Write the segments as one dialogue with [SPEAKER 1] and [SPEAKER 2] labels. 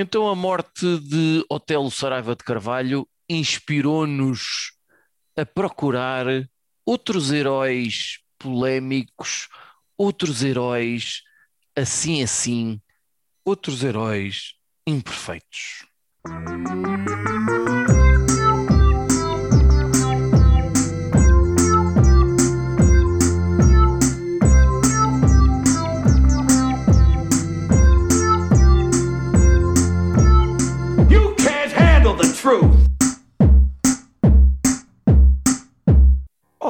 [SPEAKER 1] Então a morte de Otelo Saraiva de Carvalho inspirou-nos a procurar outros heróis polémicos, outros heróis assim assim, outros heróis imperfeitos.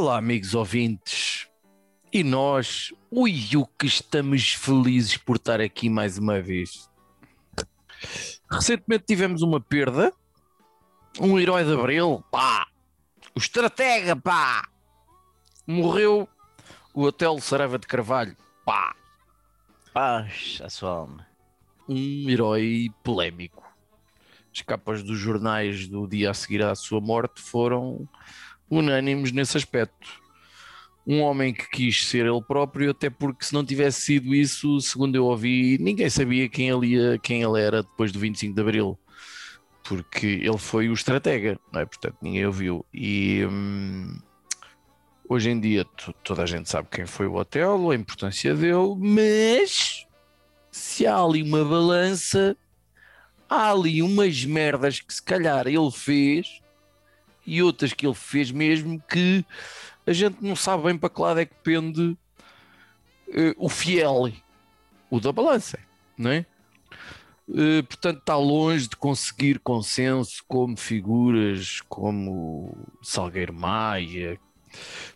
[SPEAKER 1] Olá, amigos ouvintes. E nós, ui, o que estamos felizes por estar aqui mais uma vez. Recentemente tivemos uma perda. Um herói de Abril, pá! O estratega, pá! Morreu o Hotel Saraiva de Carvalho, pá!
[SPEAKER 2] Paz à sua alma.
[SPEAKER 1] Um herói polémico. As capas dos jornais do dia a seguir à sua morte foram unânimes nesse aspecto. Um homem que quis ser ele próprio, até porque se não tivesse sido isso, segundo eu ouvi, ninguém sabia quem ele, ia, quem ele era depois do 25 de Abril. Porque ele foi o estratega, não é? Portanto, ninguém ouviu. E hum, hoje em dia to- toda a gente sabe quem foi o Otelo, a importância dele, mas se há ali uma balança, há ali umas merdas que se calhar ele fez e outras que ele fez mesmo que a gente não sabe bem para que lado é que pende eh, o fiel, o da balança, não é? Eh, portanto, está longe de conseguir consenso como figuras como Salgueiro Maia.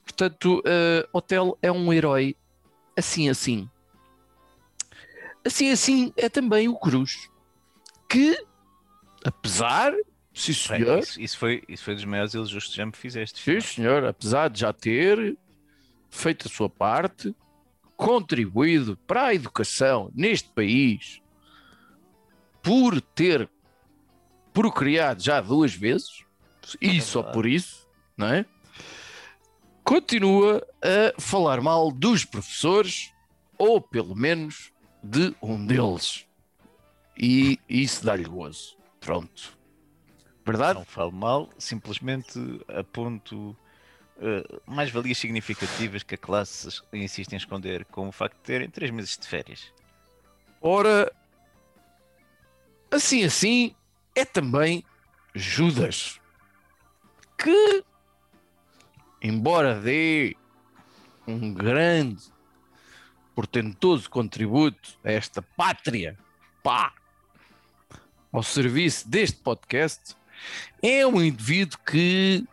[SPEAKER 1] Portanto, eh, Hotel é um herói assim assim. Assim assim é também o Cruz, que apesar, sim senhor,
[SPEAKER 2] Isso, isso foi, isso foi dos maiores elogios que já me fizeste.
[SPEAKER 1] Sim, senhor, apesar de já ter feito a sua parte, contribuído para a educação neste país, por ter procriado já duas vezes, e só
[SPEAKER 2] verdade.
[SPEAKER 1] por isso, não é? Continua a falar mal dos professores, ou pelo menos de um deles. E isso dá-lhe gozo. Pronto. Verdade?
[SPEAKER 2] Não falo mal, simplesmente aponto eh, mais-valias significativas que a classe insiste em esconder, como o facto de terem três meses de férias.
[SPEAKER 1] Ora, assim assim é também Judas, que, embora dê um grande, portentoso contributo a esta pátria, pá, ao serviço deste podcast, é um indivíduo que,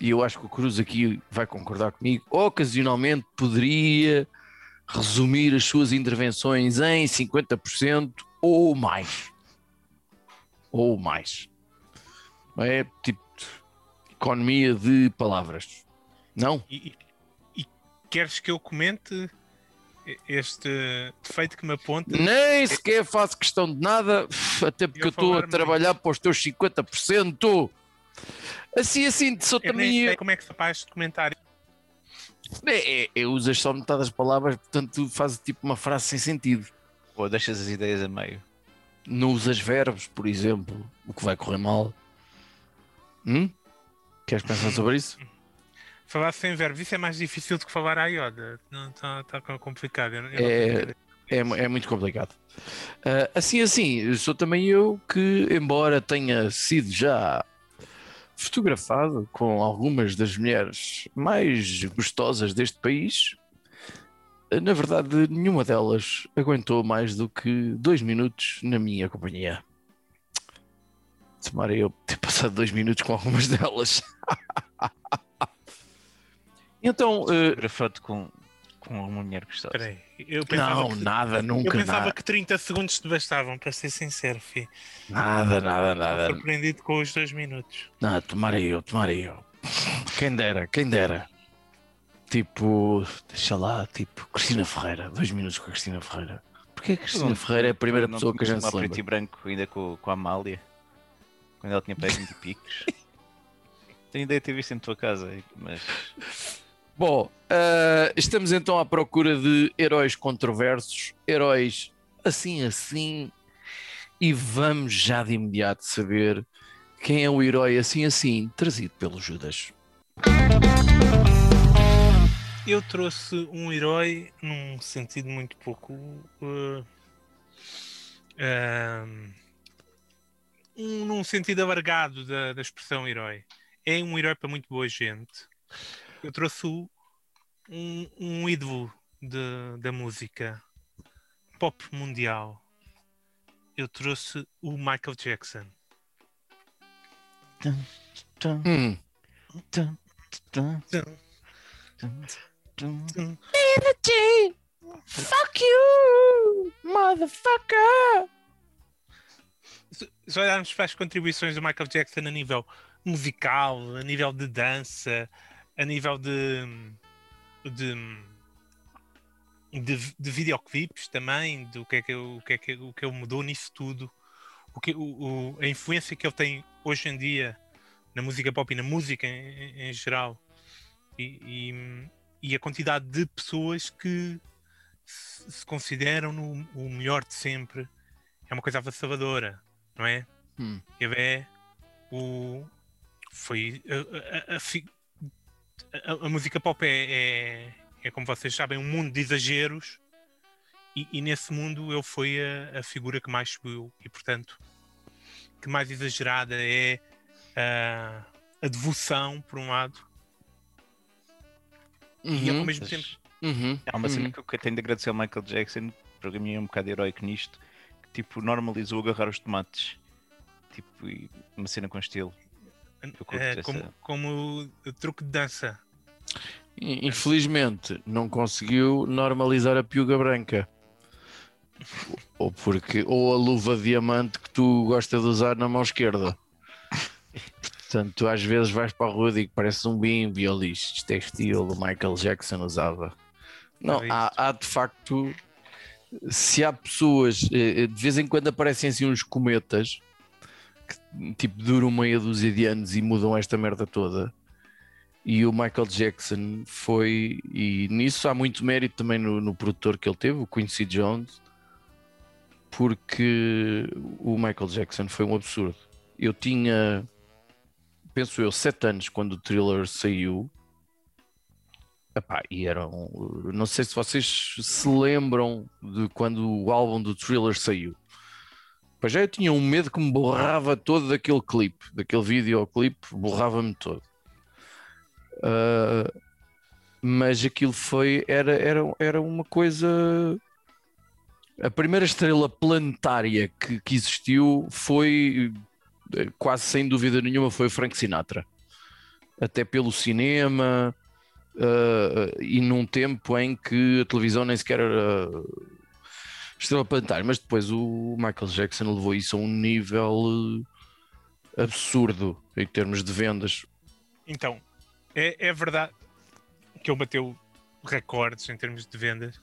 [SPEAKER 1] e eu acho que o Cruz aqui vai concordar comigo, ocasionalmente poderia resumir as suas intervenções em 50% ou mais. Ou mais. É tipo economia de palavras. Não?
[SPEAKER 3] E, e- queres que eu comente este defeito que me aponta?
[SPEAKER 1] Nem sequer faço questão de nada, até porque eu
[SPEAKER 3] Eu
[SPEAKER 1] estou a trabalhar para os teus 50%. Assim, assim, sou
[SPEAKER 3] Eu nem
[SPEAKER 1] também.
[SPEAKER 3] sei como é que se faz de comentário.
[SPEAKER 1] É, é, é, usas só metade das palavras, portanto, tu fazes tipo uma frase sem sentido.
[SPEAKER 2] Ou deixas as ideias a meio.
[SPEAKER 1] Não usas verbos, por exemplo, o que vai correr mal. Hum? Queres pensar sobre isso?
[SPEAKER 3] Falar sem verbos, isso é mais difícil do que falar à Yoda. Não está tá complicado. Eu, eu
[SPEAKER 1] É-. É, é muito complicado. Ah, assim, assim, sou também eu que, embora tenha sido já fotografado com algumas das mulheres mais gostosas deste país, na verdade, nenhuma delas aguentou mais do que dois minutos na minha companhia. Tomara eu ter passado dois minutos com algumas delas. então,
[SPEAKER 2] Fotografado com, com uma mulher gostosa.
[SPEAKER 3] Espera aí, Eu pensava,
[SPEAKER 1] não,
[SPEAKER 3] que,
[SPEAKER 1] nada,
[SPEAKER 3] eu
[SPEAKER 1] nunca,
[SPEAKER 3] pensava
[SPEAKER 1] nada,
[SPEAKER 3] que 30 segundos te bastavam, para ser sincero, fi.
[SPEAKER 1] nada, nada, nada.
[SPEAKER 3] Surpreendido com os dois minutos.
[SPEAKER 1] Não, tomara eu, tomara eu. Quem dera, quem dera. Tipo, deixa lá, tipo, Cristina Ferreira, dois minutos com a Cristina Ferreira. Porquê a Cristina
[SPEAKER 2] Não-
[SPEAKER 1] Ferreira é a primeira
[SPEAKER 2] não
[SPEAKER 1] pessoa que a gente se
[SPEAKER 2] uma preto e
[SPEAKER 1] lembra?
[SPEAKER 2] branco ainda com, com a Amália, quando ela tinha para 20 picos. Tenho ideia de ter visto em tua casa, mas
[SPEAKER 1] Bom, ah, estamos então à procura de heróis controversos, heróis assim assim, e vamos já de imediato saber quem é o herói assim assim trazido pelo Judas.
[SPEAKER 3] Eu trouxe um herói num sentido muito pouco. uh, um- num sentido alargado da, da expressão herói. É um herói para muito boa gente. Eu trouxe um, um ídolo de- da música pop mundial. Eu trouxe o Michael Jackson.
[SPEAKER 1] Hum, fuck you, motherfucker!
[SPEAKER 3] se se olharmos para as contribuições do Michael Jackson a nível musical, a nível de dança, a nível de de, de, de videoclipes também, do que é que, o que é que o que ele mudou nisso tudo, o que, o, o- a influência que ele tem hoje em dia na música pop e na música em, em geral, e, e, e a quantidade de pessoas que se, se consideram no, o melhor de sempre é uma coisa avassaladora, não é?
[SPEAKER 1] Hum.
[SPEAKER 3] Ele é o. Foi. A, a- a a- a música pop é, é, é, como vocês sabem, um mundo de exageros e, e nesse mundo ele foi a, a figura que mais subiu e, portanto, que mais exagerada é a, a devoção, por um lado, e ao
[SPEAKER 1] Uhum,
[SPEAKER 3] mesmo tempo.
[SPEAKER 1] uhum,
[SPEAKER 2] Há uma cena
[SPEAKER 1] uhum.
[SPEAKER 2] que eu tenho de agradecer ao Michael Jackson, para mim é um bocado heroico nisto, que tipo normalizou agarrar os tomates. Tipo, uma cena com estilo.
[SPEAKER 3] É, como, como truque de dança.
[SPEAKER 1] Infelizmente não conseguiu normalizar a piuga branca. Ou porque ou a luva diamante que tu gostas de usar na mão esquerda. Portanto, tu às vezes vais para a rua e digo, parece um bimbi, isto é estilo, Michael Jackson usava. Não, há, há de facto, se há pessoas, eh, eh, de vez em quando aparecem assim uns cometas que tipo duram meia dúzia de anos e mudam esta merda toda. E o Michael Jackson foi, e nisso há muito mérito também no, no produtor que ele teve, o Quincy Jones, porque o Michael Jackson foi um absurdo. Eu tinha, penso eu, sete anos quando o thriller saiu. Epá, e eram. Não sei se vocês se lembram de quando o álbum do thriller saiu. Já eu tinha um medo que me borrava todo daquele clipe, daquele videoclipe, borrava-me todo. Ah, mas aquilo foi, era, era, era uma coisa. A primeira estrela planetária que, que existiu foi, quase sem dúvida nenhuma, foi Frank Sinatra. Até pelo cinema, ah, e num tempo em que a televisão nem sequer era estrela planetária. Mas depois o Michael Jackson levou isso a um nível eh, absurdo em termos de vendas.
[SPEAKER 3] Então, é, é verdade que ele bateu recordes em termos de vendas.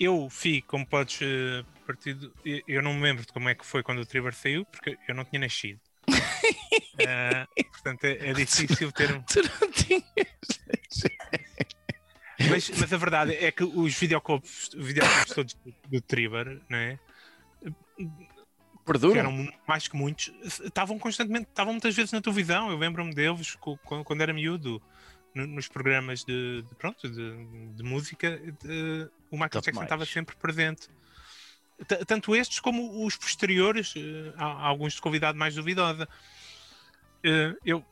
[SPEAKER 3] Eu fui, como podes eh, partir do- eu- não me lembro de como é que foi quando o Trevor saiu, porque eu não tinha nascido. Ah, portanto, é, é difícil ter um.
[SPEAKER 1] Tu não tinhas.
[SPEAKER 3] Mas, mas a verdade é que os videoclipes, videoclipes todos do, do Trevor, não é? que
[SPEAKER 1] Perdura?
[SPEAKER 3] eram mais que muitos, estavam constantemente, estavam muitas vezes na televisão. Eu lembro-me deles quando era miúdo, no- nos programas de, de- pronto, de, de música, de- o Michael Jackson estava sempre presente. T- Tanto estes como os posteriores, eh, alguns de convidado mais duvidosa. Eh, Eu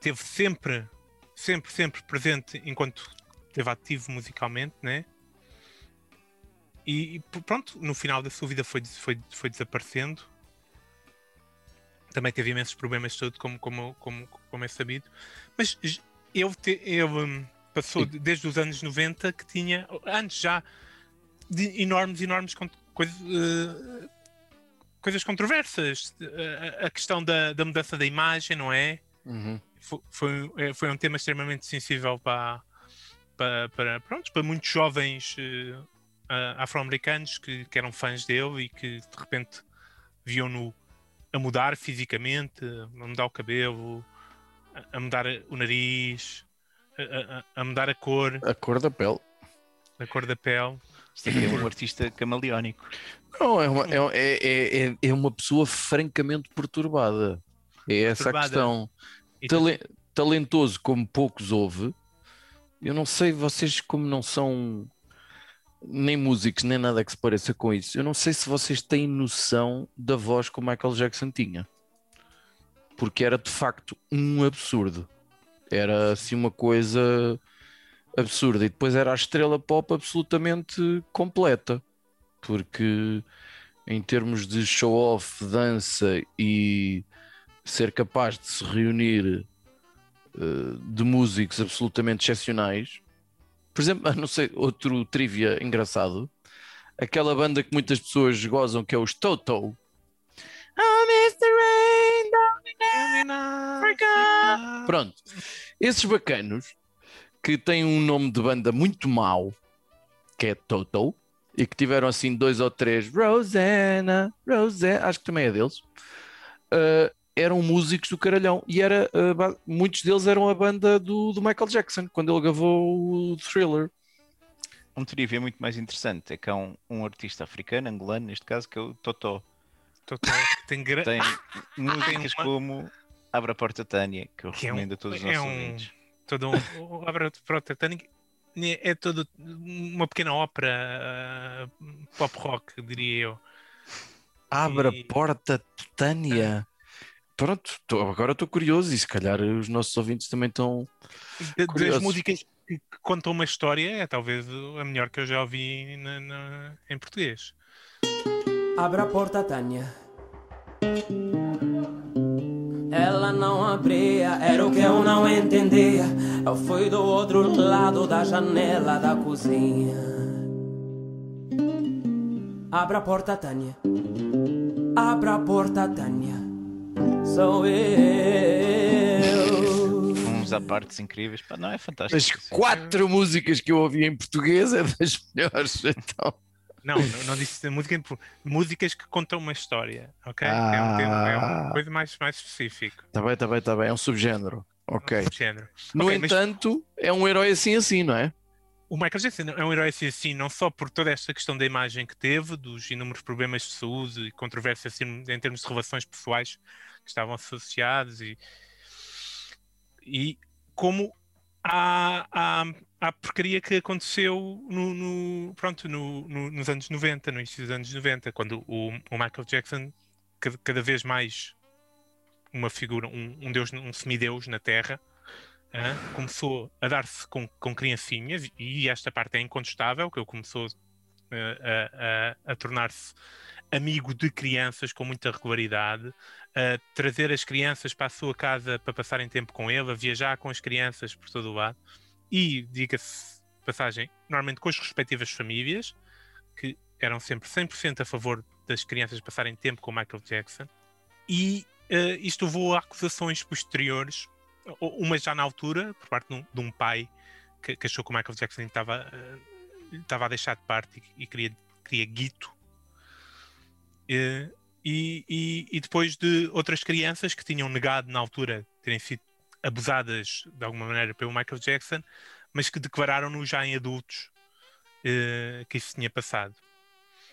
[SPEAKER 3] teve sempre, sempre, sempre presente enquanto esteve ativo musicalmente, né? E, e pronto, no final da sua vida foi, foi, foi desaparecendo. Também teve imensos problemas todos, como, como, como, como é sabido. Mas ele, te- ele hum, passou de- desde os anos 90 que tinha, antes já, de enormes, enormes con- coisa- eh, coisas controversas. A- A, a questão da, da mudança da imagem, não é?
[SPEAKER 1] Uhum.
[SPEAKER 3] Fo- foi, eh, foi um tema extremamente sensível para, para, para, pronto, para muitos jovens ah, afro-americanos que, que eram fãs dele e que de repente viam-no a mudar fisicamente, a mudar o cabelo, a, a mudar o nariz, a, a- a mudar a cor,
[SPEAKER 1] A cor da pele.
[SPEAKER 3] a cor da pele.
[SPEAKER 2] Isto aqui é um artista camaleónico.
[SPEAKER 1] Não, é, uma, é, é, é, é uma pessoa francamente perturbada. É essa a
[SPEAKER 3] Perturbada.
[SPEAKER 1] questão. Tale- talentoso como poucos houve. Eu não sei, vocês como não são nem músicos, nem nada que se pareça com isso. Eu não sei se vocês têm noção da voz que o Michael Jackson tinha. Porque era de facto um absurdo. Era assim uma coisa absurda. E depois era a estrela pop absolutamente completa. Porque em termos de show-off, dança e ser capaz de se reunir eh, de músicos absolutamente excepcionais. Por exemplo, não sei, outro trivia engraçado. Aquela banda que muitas pessoas gozam, que é os Toto. Oh, Mr. Rain, Africa. Pronto. Esses bacanos que têm um nome de banda muito mau, que é Toto, e que tiveram assim dois ou três Rosanna, Rosanna, acho que também é deles. eh, eram músicos do caralhão e era, ba- muitos deles eram a banda do, do Michael Jackson quando ele gravou o Thriller.
[SPEAKER 2] Um trivia muito mais interessante é que há um, um artista africano, angolano, neste caso, que é o Totó.
[SPEAKER 3] Tô- tô- tem gra-
[SPEAKER 2] Tem músicas
[SPEAKER 3] uma-
[SPEAKER 2] como Abra a Porta Tânia, que eu
[SPEAKER 3] Que é um-
[SPEAKER 2] recomendo a todos os
[SPEAKER 3] é
[SPEAKER 2] nossos
[SPEAKER 3] um-
[SPEAKER 2] ouvintes.
[SPEAKER 3] todo um, o Abra Porta Tânica é todo uma pequena ópera ah, pop rock, diria eu.
[SPEAKER 1] Abra
[SPEAKER 3] E-
[SPEAKER 1] porta, Tânia. Pronto, tô- agora estou curioso e se calhar os nossos ouvintes também estão.
[SPEAKER 3] Das músicas que, que contam uma história, é talvez a melhor que eu já ouvi na- na- em português.
[SPEAKER 4] Abra a porta, Tânia. Ela não abria, era o que eu não entendia. Eu fui do outro lado da janela da cozinha. Abra a porta, Tânia. Abra a porta, Tânia. Sou eu.
[SPEAKER 2] Uns à partes incríveis. Pá, não é fantástico.
[SPEAKER 1] As
[SPEAKER 2] sim.
[SPEAKER 1] quatro músicas que eu ouvi em português é das melhores. Então,
[SPEAKER 3] Não, não, não disse música, músicas que contam uma história, ok? É, um termo- é
[SPEAKER 1] Ah.
[SPEAKER 3] uma coisa mais, mais específica.
[SPEAKER 1] está bem, está bem, está bem. É um subgénero. Ok.
[SPEAKER 3] do género.
[SPEAKER 1] No
[SPEAKER 3] Ok, mas-
[SPEAKER 1] entanto, é um herói assim assim, não é?
[SPEAKER 3] O Michael Jackson é um herói assim, assim, não só por toda esta questão da imagem que teve, dos inúmeros problemas de saúde e controvérsias assim, em termos de relações pessoais que estavam associados e, e como a porcaria que aconteceu no, no- pronto, no- no- nos anos 90, no início dos anos 90, quando o, o Michael Jackson cada, cada vez mais uma figura, um, um deus, um semideus na Terra, hã, começou a dar-se com, com criancinhas e esta parte é incontestável, que ele começou eh, a, a- tornar-se amigo de crianças com muita regularidade, a trazer as crianças para a sua casa para passarem tempo com ele, a viajar com as crianças por todo o lado e, diga-se passagem, normalmente com as respectivas famílias, que eram sempre 100% a favor das crianças passarem tempo com Michael Jackson. E eh, isto levou a acusações posteriores, uma já na altura, por parte de um, pai que, que achou que o Michael Jackson estava, eh, estava a deixar de parte e, e queria, queria guito. Eh, e, e- e depois de outras crianças que tinham negado na altura terem sido abusadas de alguma maneira pelo Michael Jackson, mas que declararam-no já em adultos eh, que isso tinha passado.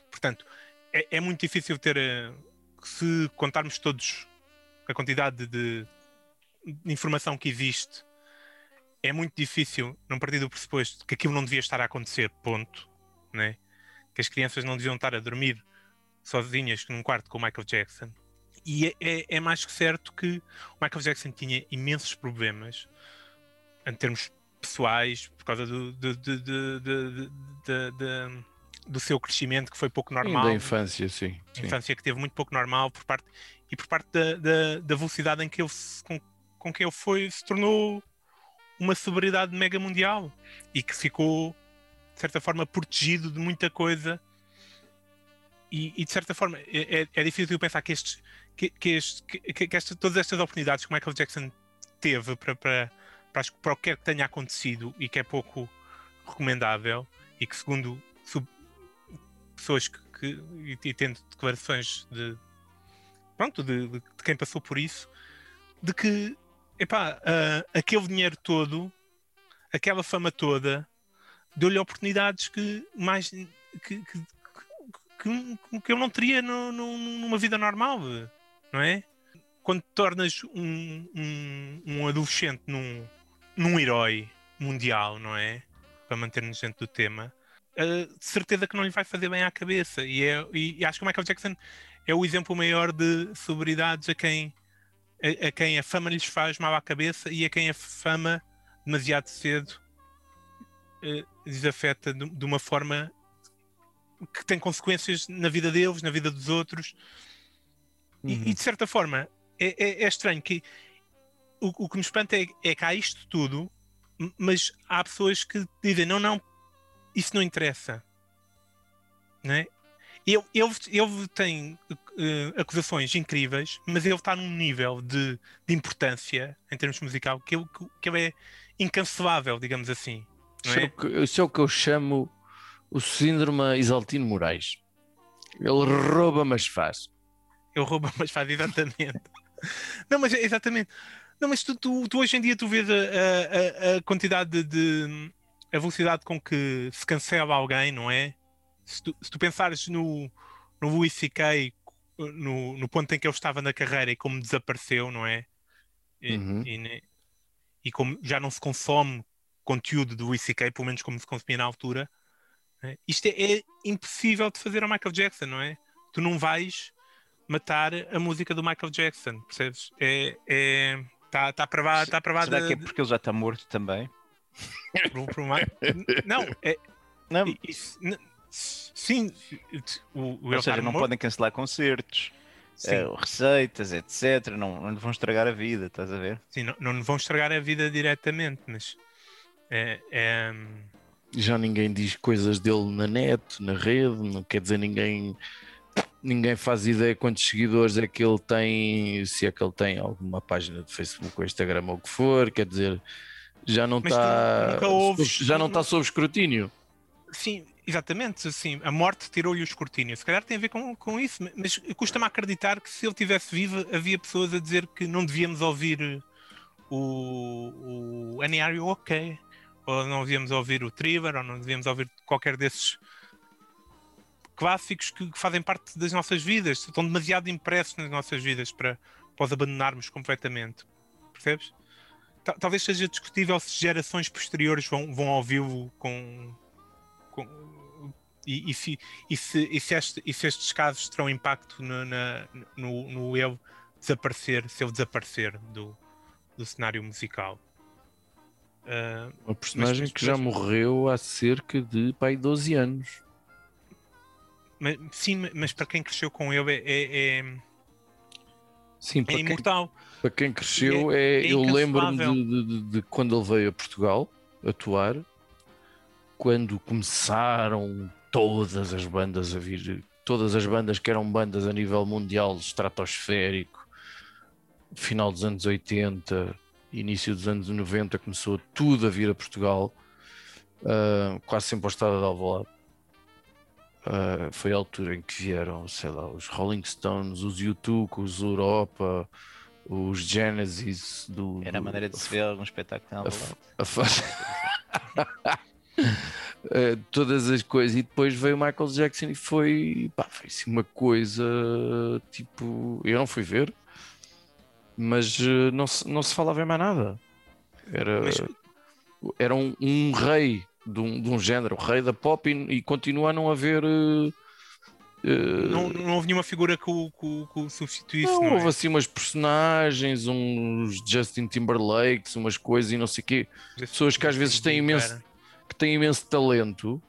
[SPEAKER 3] Portanto, é, é muito difícil ter, se contarmos todos a quantidade de, de informação que existe, é muito difícil não partir do pressuposto que aquilo não devia estar a acontecer, ponto. Né? Que as crianças não deviam estar a dormir sozinhas num quarto com o Michael Jackson. E é, é- é mais que certo que o Michael Jackson tinha imensos problemas em termos pessoais, por causa do, do, do, do, do- seu crescimento, que foi pouco normal
[SPEAKER 1] Da infância, sim. sim.
[SPEAKER 3] infância que teve muito pouco normal por parte e por parte da, da, da velocidade em que ele se- com, com que ele foi se tornou uma celebridade mega mundial e que ficou de certa forma protegido de muita coisa. E, e, de certa forma é, é- é difícil pensar que estes que, que, este- que- que esta- todas estas oportunidades que o Michael Jackson teve para, para, para, para o que quer que tenha acontecido e que é pouco recomendável e que segundo sub- pessoas que, que- e, e tendo declarações de pronto de- de quem passou por isso de que epá, ah, aquele dinheiro todo aquela fama toda deu-lhe oportunidades que mais que, que- que, que eu não teria no- no- numa vida normal, não é? Quando tornas um, um, um adolescente num, num herói mundial, não é? Para manter-nos dentro do tema, uh, de certeza que não lhe vai fazer bem à cabeça. E, é, e, e acho que o Michael Jackson é o exemplo maior de celebridades a quem a, a quem a fama lhes faz mal à cabeça e a quem a fama demasiado cedo eh, lhes afeta de, de uma forma que tem consequências na vida deles, na vida dos outros. E-
[SPEAKER 1] Uhum.
[SPEAKER 3] E, de certa forma é, é- é estranho que o, o que me espanta é, é que há isto tudo, mas há pessoas que dizem: não, não, isso não interessa. Não é? Ele, ele, ele tem eh, acusações incríveis, mas ele está num nível de, de importância em termos musical que ele, que ele é incancelável, digamos assim.
[SPEAKER 1] Isso é,
[SPEAKER 3] é?
[SPEAKER 1] o que, isso é o que eu chamo o síndrome Isaltino Moraes. Ele rouba, mas faz.
[SPEAKER 3] Ele rouba, mas faz exatamente. Não, mas é exatamente. Não, mas tu, tu- tu hoje em dia tu vês a, a- a- a quantidade de, de- a velocidade com que se cancela alguém, não é? Se tu, se tu pensares no, no Louis C.K. No, no ponto em que ele estava na carreira e como desapareceu, não é? E,
[SPEAKER 1] Uhum.
[SPEAKER 3] e e como já não se consome conteúdo do Louis C.K., pelo menos como se consumia na altura, é? isto é, é impossível de fazer ao Michael Jackson, não é? Tu não vais matar a música do Michael Jackson, percebes? É. é Está tá pravado, tá pravado
[SPEAKER 2] Será que é porque ele já está morto também?
[SPEAKER 3] Não, é.
[SPEAKER 2] Não,
[SPEAKER 3] isso- sim, o, o
[SPEAKER 2] ou seja, não podem cancelar concertos, eh, receitas, etc. Não, não lhe vão estragar a vida, estás a ver?
[SPEAKER 3] sim, não, não lhe vão estragar a vida diretamente, mas. É, é,
[SPEAKER 1] Já ninguém diz coisas dele na net, na rede, não quer dizer ninguém. Ninguém faz ideia quantos seguidores é que ele tem, se é que ele tem alguma página de Facebook ou Instagram ou o que for, quer dizer, já não está já não está sob escrutínio.
[SPEAKER 3] Sim, exatamente. Assim, a morte tirou-lhe o escrutínio. Se calhar tem a ver com, com isso, mas custa-me acreditar que se ele tivesse vivo, havia pessoas a dizer que não devíamos ouvir o, o You OK? Ou não devíamos ouvir o Thriller, ou não devíamos ouvir qualquer desses clássicos que, que fazem parte das nossas vidas, estão demasiado impressos nas nossas vidas para, para os abandonarmos completamente. Percebes? Ta- Talvez seja discutível se gerações posteriores vão, vão ouvi-lo com, com- e, e se, e, se, e, se este- e se estes casos terão impacto no, na- no, no ele desaparecer, se ele desaparecer do, do cenário musical. Ah,
[SPEAKER 1] Uma personagem
[SPEAKER 3] mas-
[SPEAKER 1] que já
[SPEAKER 3] mas-
[SPEAKER 1] morreu há cerca de pai 12 anos.
[SPEAKER 3] mas, sim, mas para quem cresceu com ele é, é, é-
[SPEAKER 1] Sim,
[SPEAKER 3] é
[SPEAKER 1] para quem,
[SPEAKER 3] imortal.
[SPEAKER 1] para quem cresceu, é,
[SPEAKER 3] é
[SPEAKER 1] eu lembro-me de- de- de quando ele veio a Portugal atuar, quando começaram todas as bandas a vir, todas as bandas que eram bandas a nível mundial, estratosférico, final dos anos 80, início dos anos 90, começou tudo a vir a Portugal, ah, quase sempre ao estado de Alvalade. Ah, foi a altura em que vieram, sei lá, os Rolling Stones, os U2, os Europa, os Genesis do.
[SPEAKER 2] Era a maneira de se ver algum espetáculo.
[SPEAKER 1] a
[SPEAKER 2] Alvalade.
[SPEAKER 1] a Eh, todas as coisas, e depois veio o Michael Jackson e foi, pá, foi assim uma coisa tipo. Eu não fui ver, mas eh, não se, não se falava em mais nada. Era,
[SPEAKER 3] Mas-
[SPEAKER 1] era um, um rei de um, de um género, rei da pop, e, e continua a não haver. eh,
[SPEAKER 3] Não, não houve nenhuma figura que o, que que o substituísse,
[SPEAKER 1] não,
[SPEAKER 3] não, é?
[SPEAKER 1] houve assim umas personagens, uns Justin Timberlakes, umas coisas e não sei o quê, pessoas que às vezes têm imenso- têm imenso talento.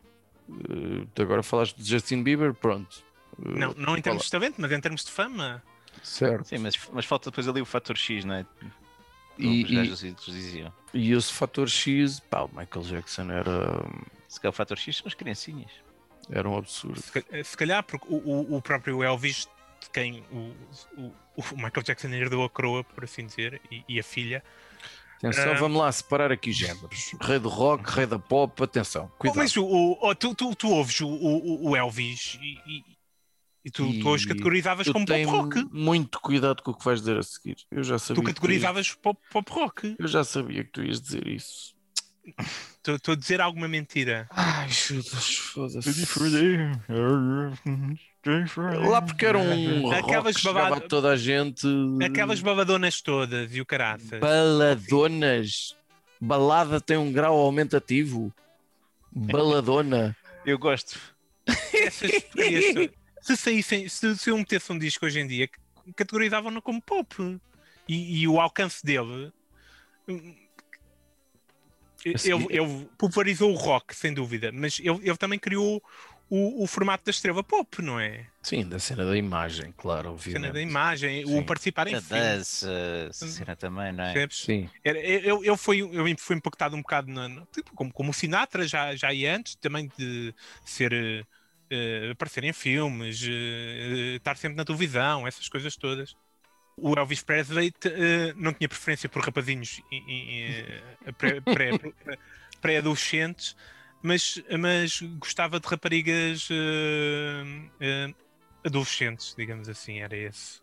[SPEAKER 1] Tu agora falaste de Justin Bieber, pronto. Eh,
[SPEAKER 3] Não, não em termos
[SPEAKER 1] fala-
[SPEAKER 3] de talento, mas em termos de fama.
[SPEAKER 1] Certo.
[SPEAKER 2] Sim, mas, mas falta depois ali o fator X, não é?
[SPEAKER 1] E,
[SPEAKER 2] Os
[SPEAKER 1] e,
[SPEAKER 2] diziam.
[SPEAKER 1] e esse fator X, pá, o Michael Jackson era,
[SPEAKER 2] Se calhar o fator X são as criancinhas.
[SPEAKER 1] era um absurdo.
[SPEAKER 3] Se, ca- se calhar, porque o, o- o próprio Elvis, de quem o, o- o Michael Jackson herdou a coroa, por assim dizer, e, e a filha.
[SPEAKER 1] Atenção, vamos lá separar aqui géneros. Rei do rock, rei da pop, atenção, cuidado.
[SPEAKER 3] mas o, o- oh, tu, tu, tu ouves o, o, o Elvis e, e- e tu, tu hoje
[SPEAKER 1] E
[SPEAKER 3] categorizavas
[SPEAKER 1] Tu
[SPEAKER 3] como pop rock.
[SPEAKER 1] muito cuidado com o que vais dizer a seguir. Eu já sabia.
[SPEAKER 3] Tu
[SPEAKER 1] que tu ias-
[SPEAKER 3] categorizavas pop, pop rock.
[SPEAKER 1] Eu já sabia que tu ias dizer isso.
[SPEAKER 3] Estou a dizer alguma mentira.
[SPEAKER 1] Ai, Judas, foda-se. Lá porque era um
[SPEAKER 3] Aquelas babado-
[SPEAKER 1] toda a gente.
[SPEAKER 3] Aquelas babadonas todas e o caraças.
[SPEAKER 1] Baladonas. Balada tem um grau aumentativo. Baladona.
[SPEAKER 2] Eu gosto.
[SPEAKER 3] Todas. se saíssem, se, se eu metesse um disco hoje em dia, categorizavam-no como pop. E, e o alcance dele. hum,
[SPEAKER 1] Assim-
[SPEAKER 3] Ele, ele popularizou o rock, sem dúvida, mas ele, ele também criou o, o formato da estrela pop, não é?
[SPEAKER 1] Sim, da cena da imagem, claro, obviamente.
[SPEAKER 3] cena da imagem,
[SPEAKER 1] Sim.
[SPEAKER 3] o participar em
[SPEAKER 2] dança, essa cena também, não é?
[SPEAKER 3] percebes?
[SPEAKER 1] Sim.
[SPEAKER 3] Era- Eu, eu, fui, eu fui impactado um bocado na, tipo, como, como o Sinatra já, já ia antes, também de ser eh, aparecer em filmes, eh, estar sempre na televisão, essas coisas todas. O Elvis Presley eh, não tinha preferência por rapazinhos pré- pré- pré- pré-adolescentes, mas, mas gostava de raparigas eh, eh, adolescentes, digamos assim, era esse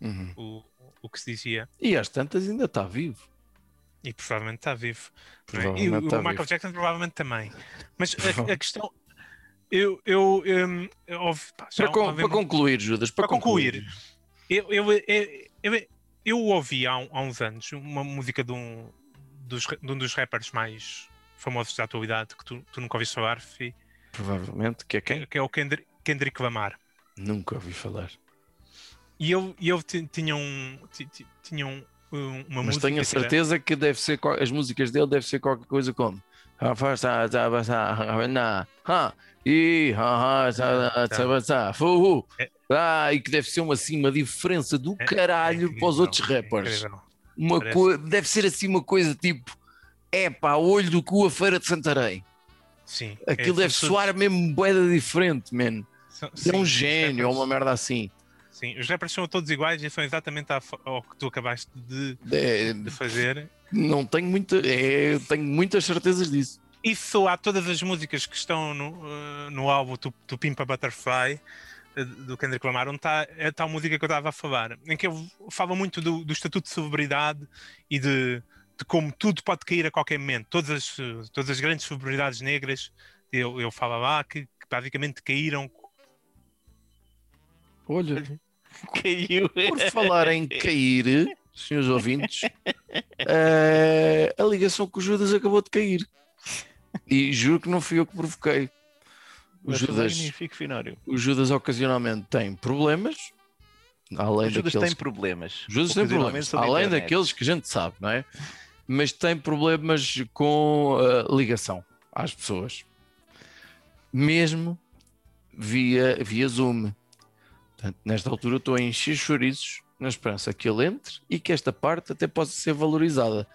[SPEAKER 1] Uhum.
[SPEAKER 3] o, o que se dizia.
[SPEAKER 1] E às tantas ainda está vivo.
[SPEAKER 3] E provavelmente está vivo. é? E
[SPEAKER 1] Provavelmente
[SPEAKER 3] o,
[SPEAKER 1] está
[SPEAKER 3] o Michael
[SPEAKER 1] vivo.
[SPEAKER 3] Jackson provavelmente também. Mas a, a questão. Eu, eu, hum, eu ouvi- pá,
[SPEAKER 1] Para, con- para concluir, Judas, para,
[SPEAKER 3] Para concluir. eu, eu, eu, eu, eu ouvi há, há uns anos uma música de um dos, de um dos rappers mais famosos da atualidade que tu, tu nunca ouviste falar, Fi,
[SPEAKER 1] Provavelmente, que é quem?
[SPEAKER 3] que é o Kendrick, Kendrick Lamar.
[SPEAKER 1] Nunca ouvi falar.
[SPEAKER 3] E ele, e ele ti- tinha, um, ti- ti- tinha um, um- uma
[SPEAKER 1] Mas tenho a certeza que deve ser, as músicas dele devem ser qualquer coisa como "Ah, e,
[SPEAKER 3] É.
[SPEAKER 1] que deve ser uma, assim, uma diferença do
[SPEAKER 3] É-
[SPEAKER 1] caralho
[SPEAKER 3] é
[SPEAKER 1] para os outros
[SPEAKER 3] é
[SPEAKER 1] rappers. Uma co- deve ser assim uma coisa tipo é pá, olho do cu a feira de Santarém.
[SPEAKER 3] Sim.
[SPEAKER 1] Aquilo
[SPEAKER 3] é,
[SPEAKER 1] deve soar mesmo boeda diferente, man.
[SPEAKER 3] todos- são-
[SPEAKER 1] É um gênio, ou uma merda assim.
[SPEAKER 3] Sim, os rappers são todos iguais e são exatamente ao que tu acabaste de,
[SPEAKER 1] É,
[SPEAKER 3] de fazer.
[SPEAKER 1] não tenho muita, é, tenho muitas certezas disso.
[SPEAKER 3] Isso há todas as músicas que estão no, eh, no álbum Tu, tu Pimpa Butterfly eh, do Kendrick Lamar, onde está é tal música que eu estava a falar, em que ele fala muito do, do estatuto de celebridade e de, de como tudo pode cair a qualquer momento. Todas as, todas as grandes celebridades negras, ele, ele fala lá que, que basicamente caíram.
[SPEAKER 1] Olha,
[SPEAKER 2] Caiu.
[SPEAKER 1] por falar em cair, senhores ouvintes, eh, a ligação com o Judas acabou de cair. E juro que não fui eu que provoquei. O
[SPEAKER 2] Mas
[SPEAKER 1] Judas, o Judas ocasionalmente tem problemas, além
[SPEAKER 2] O Judas
[SPEAKER 1] daqueles
[SPEAKER 2] tem problemas.
[SPEAKER 1] Judas tem problemas,
[SPEAKER 2] a
[SPEAKER 1] além daqueles que a gente sabe, não é? Mas tem problemas com a ligação às pessoas, mesmo via, via Zoom. Portanto, nesta altura estou a encher chouriços na esperança que ele entre e que esta parte até possa ser valorizada.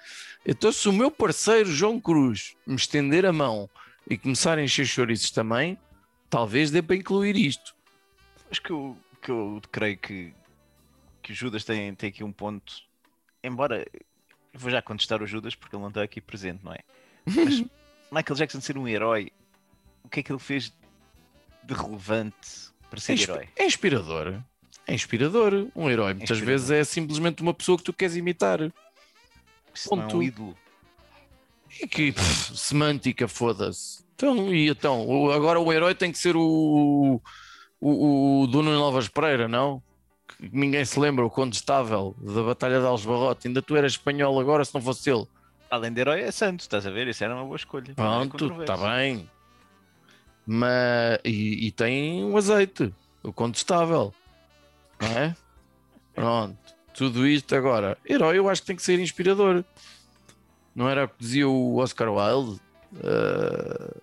[SPEAKER 1] Então, se o meu parceiro João Cruz me estender a mão e começar a encher chouriços também, talvez dê para incluir isto.
[SPEAKER 2] Acho que eu, que eu creio que, que o Judas tem, tem aqui um ponto. Embora vou já contestar o Judas porque ele não está aqui presente, não é? Mas Michael Jackson ser um herói, o que é que ele fez de relevante para
[SPEAKER 1] É,
[SPEAKER 2] ser
[SPEAKER 1] inspi-
[SPEAKER 2] herói?
[SPEAKER 1] é inspirador. É inspirador. Um herói muitas
[SPEAKER 2] inspirador.
[SPEAKER 1] vezes é simplesmente uma pessoa que tu queres imitar.
[SPEAKER 2] Isso não é um ídolo.
[SPEAKER 1] E que pff, semântica, foda-se. Então, e então? Agora o herói tem que ser o, o, o Dono Novas Pereira, não? Ninguém se lembra, o condestável da Batalha de Algebarrote. Ainda tu eras espanhol agora, se não fosse ele.
[SPEAKER 2] Além de herói, é santo, estás a ver? Isso era uma boa escolha.
[SPEAKER 1] Pronto, está bem. Mas, e, e tem um azeite, o condestável, não é? Pronto, tudo isto agora. Herói, eu acho que tem que ser inspirador. Não era o que dizia o Oscar Wilde? Ah,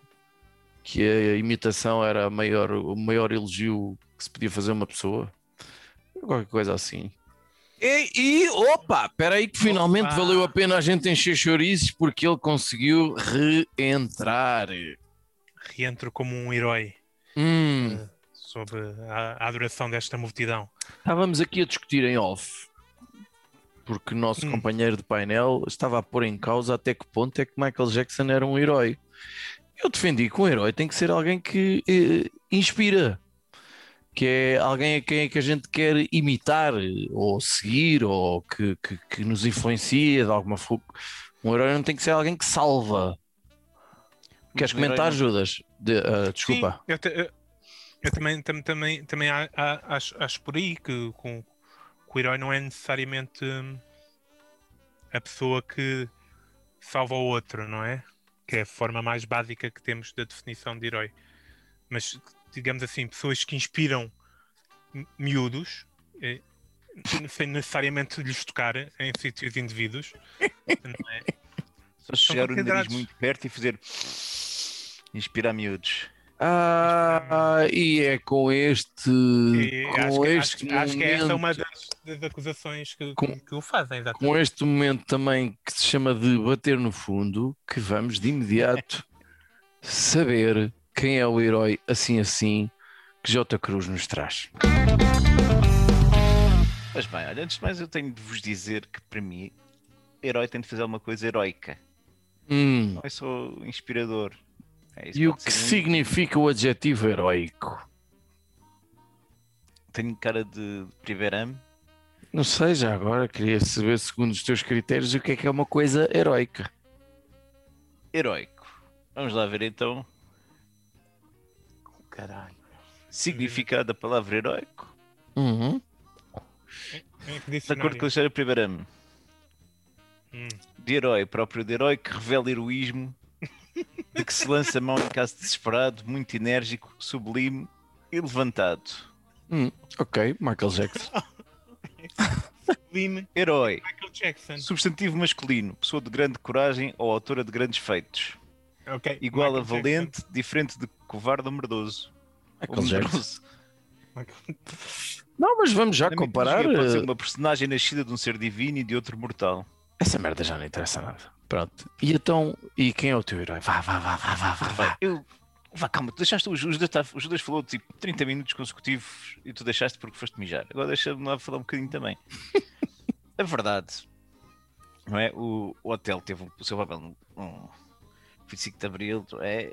[SPEAKER 1] que a imitação era maior, o maior elogio que se podia fazer a uma pessoa. Qualquer coisa assim. E, e opa, espera aí que finalmente
[SPEAKER 3] Opa.
[SPEAKER 1] valeu a pena a gente encher chouriços porque ele conseguiu reentrar.
[SPEAKER 3] Reentro como um herói
[SPEAKER 1] Hum,
[SPEAKER 3] sob a, a adoração desta multidão.
[SPEAKER 1] estávamos aqui a discutir em off porque o nosso
[SPEAKER 3] Hum.
[SPEAKER 1] companheiro de painel estava a pôr em causa até que ponto é que Michael Jackson era um herói. Eu defendi que um herói tem que ser alguém que eh, inspira, que é alguém a quem é que a gente quer imitar ou seguir ou que, que, que nos influencia de alguma forma. Um herói não tem que ser alguém que salva. Queres
[SPEAKER 2] herói
[SPEAKER 1] comentar, Judas? De- ah, desculpa.
[SPEAKER 3] Sim, eu, te- eu- eu também, tam- também, também acho, acho por aí que, com, que o herói não é necessariamente hum, a pessoa que salva o outro, não é? Que é a forma mais básica que temos da definição de herói. Mas, digamos assim, pessoas que inspiram mi- miúdos, eh, sem necessariamente lhes tocar em sítios indivíduos, não é?
[SPEAKER 2] Só chegar o nariz muito perto e fazer. Inspirar miúdos.
[SPEAKER 1] Ah, e é com este.
[SPEAKER 3] E
[SPEAKER 1] com
[SPEAKER 3] acho, que,
[SPEAKER 1] este
[SPEAKER 3] acho, acho que essa é uma
[SPEAKER 1] momento-
[SPEAKER 3] das, das acusações que,
[SPEAKER 1] Com-
[SPEAKER 3] que o fazem, exatamente.
[SPEAKER 1] com este momento também que se chama de bater no fundo, que vamos de imediato saber quem é o herói assim assim que J. Cruz nos traz.
[SPEAKER 2] Mas bem, olha, antes de mais eu tenho de vos dizer que para mim, herói tem de fazer uma coisa heroica.
[SPEAKER 1] Hum,
[SPEAKER 2] Não é só inspirador. É,
[SPEAKER 1] e o que
[SPEAKER 2] um-
[SPEAKER 1] significa o adjetivo heróico?
[SPEAKER 2] Tenho cara de primeirame.
[SPEAKER 1] Não sei, já agora queria saber, segundo os teus critérios, o que é que é uma coisa heróica.
[SPEAKER 2] Heróico. Vamos lá ver então.
[SPEAKER 3] Caralho.
[SPEAKER 2] Significado da palavra heróico.
[SPEAKER 1] Uhum.
[SPEAKER 2] De acordo com o? Alexandre Primeirame.
[SPEAKER 3] Hum.
[SPEAKER 2] De herói, próprio de herói que revela heroísmo, de que se lança a mão em caso desesperado, muito enérgico, sublime e levantado.
[SPEAKER 1] Ok, Michael Jackson.
[SPEAKER 2] Herói.
[SPEAKER 3] Michael Jackson.
[SPEAKER 2] Substantivo masculino, pessoa de grande coragem ou autora de grandes feitos.
[SPEAKER 3] Ok,
[SPEAKER 2] Igual a
[SPEAKER 3] Michael
[SPEAKER 2] valente, diferente de covarde ou merdoso. Ou
[SPEAKER 1] Michael Jackson.
[SPEAKER 2] medroso.
[SPEAKER 3] Jackson.
[SPEAKER 1] Não, mas vamos já
[SPEAKER 2] Na
[SPEAKER 1] comparar.
[SPEAKER 2] Pode ser
[SPEAKER 1] eh,
[SPEAKER 2] uma personagem nascida de um ser divino e de outro mortal.
[SPEAKER 1] Essa merda já não interessa nada. Pronto. E então, e quem é o teu herói? Vá, vá, vá, vá, vá, vá. vá.
[SPEAKER 2] Eu. Vá, calma, tu deixaste o Judas, tá- o Judas falou tipo 30 minutos consecutivos e tu deixaste porque foste mijar. Agora deixa-me lá falar um bocadinho também. A verdade, não é? O, o hotel teve um- o seu papel no 25 de Abril, é?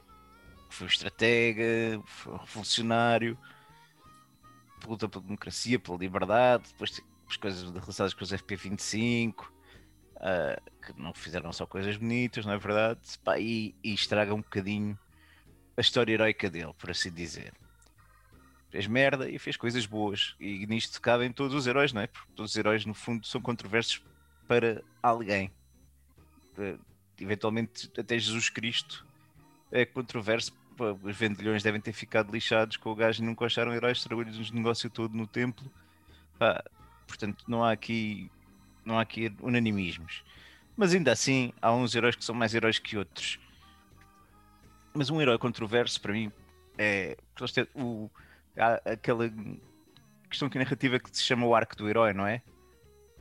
[SPEAKER 2] Foi um estratega, foi um revolucionário, luta pela democracia, pela liberdade, depois as coisas relacionadas com os FP25, ah, que não fizeram só coisas bonitas, não é verdade? Pá, e, e estraga um bocadinho a história heroica dele, por assim dizer. Fez merda e fez coisas boas. E nisto cabem todos os heróis, não é? Porque todos os heróis, no fundo, são controversos para alguém. Eventualmente, até Jesus Cristo é controverso. Os vendilhões devem ter ficado lixados com o gajo e nunca acharam heróis, estragou-lhes o negócio todo no templo. Pá, portanto, não há aqui não há aqui unanimismos. Mas ainda assim, há uns heróis que são mais heróis que outros. Mas um herói controverso, para mim, é o, há aquela questão que narrativa que se chama o arco do herói, não é?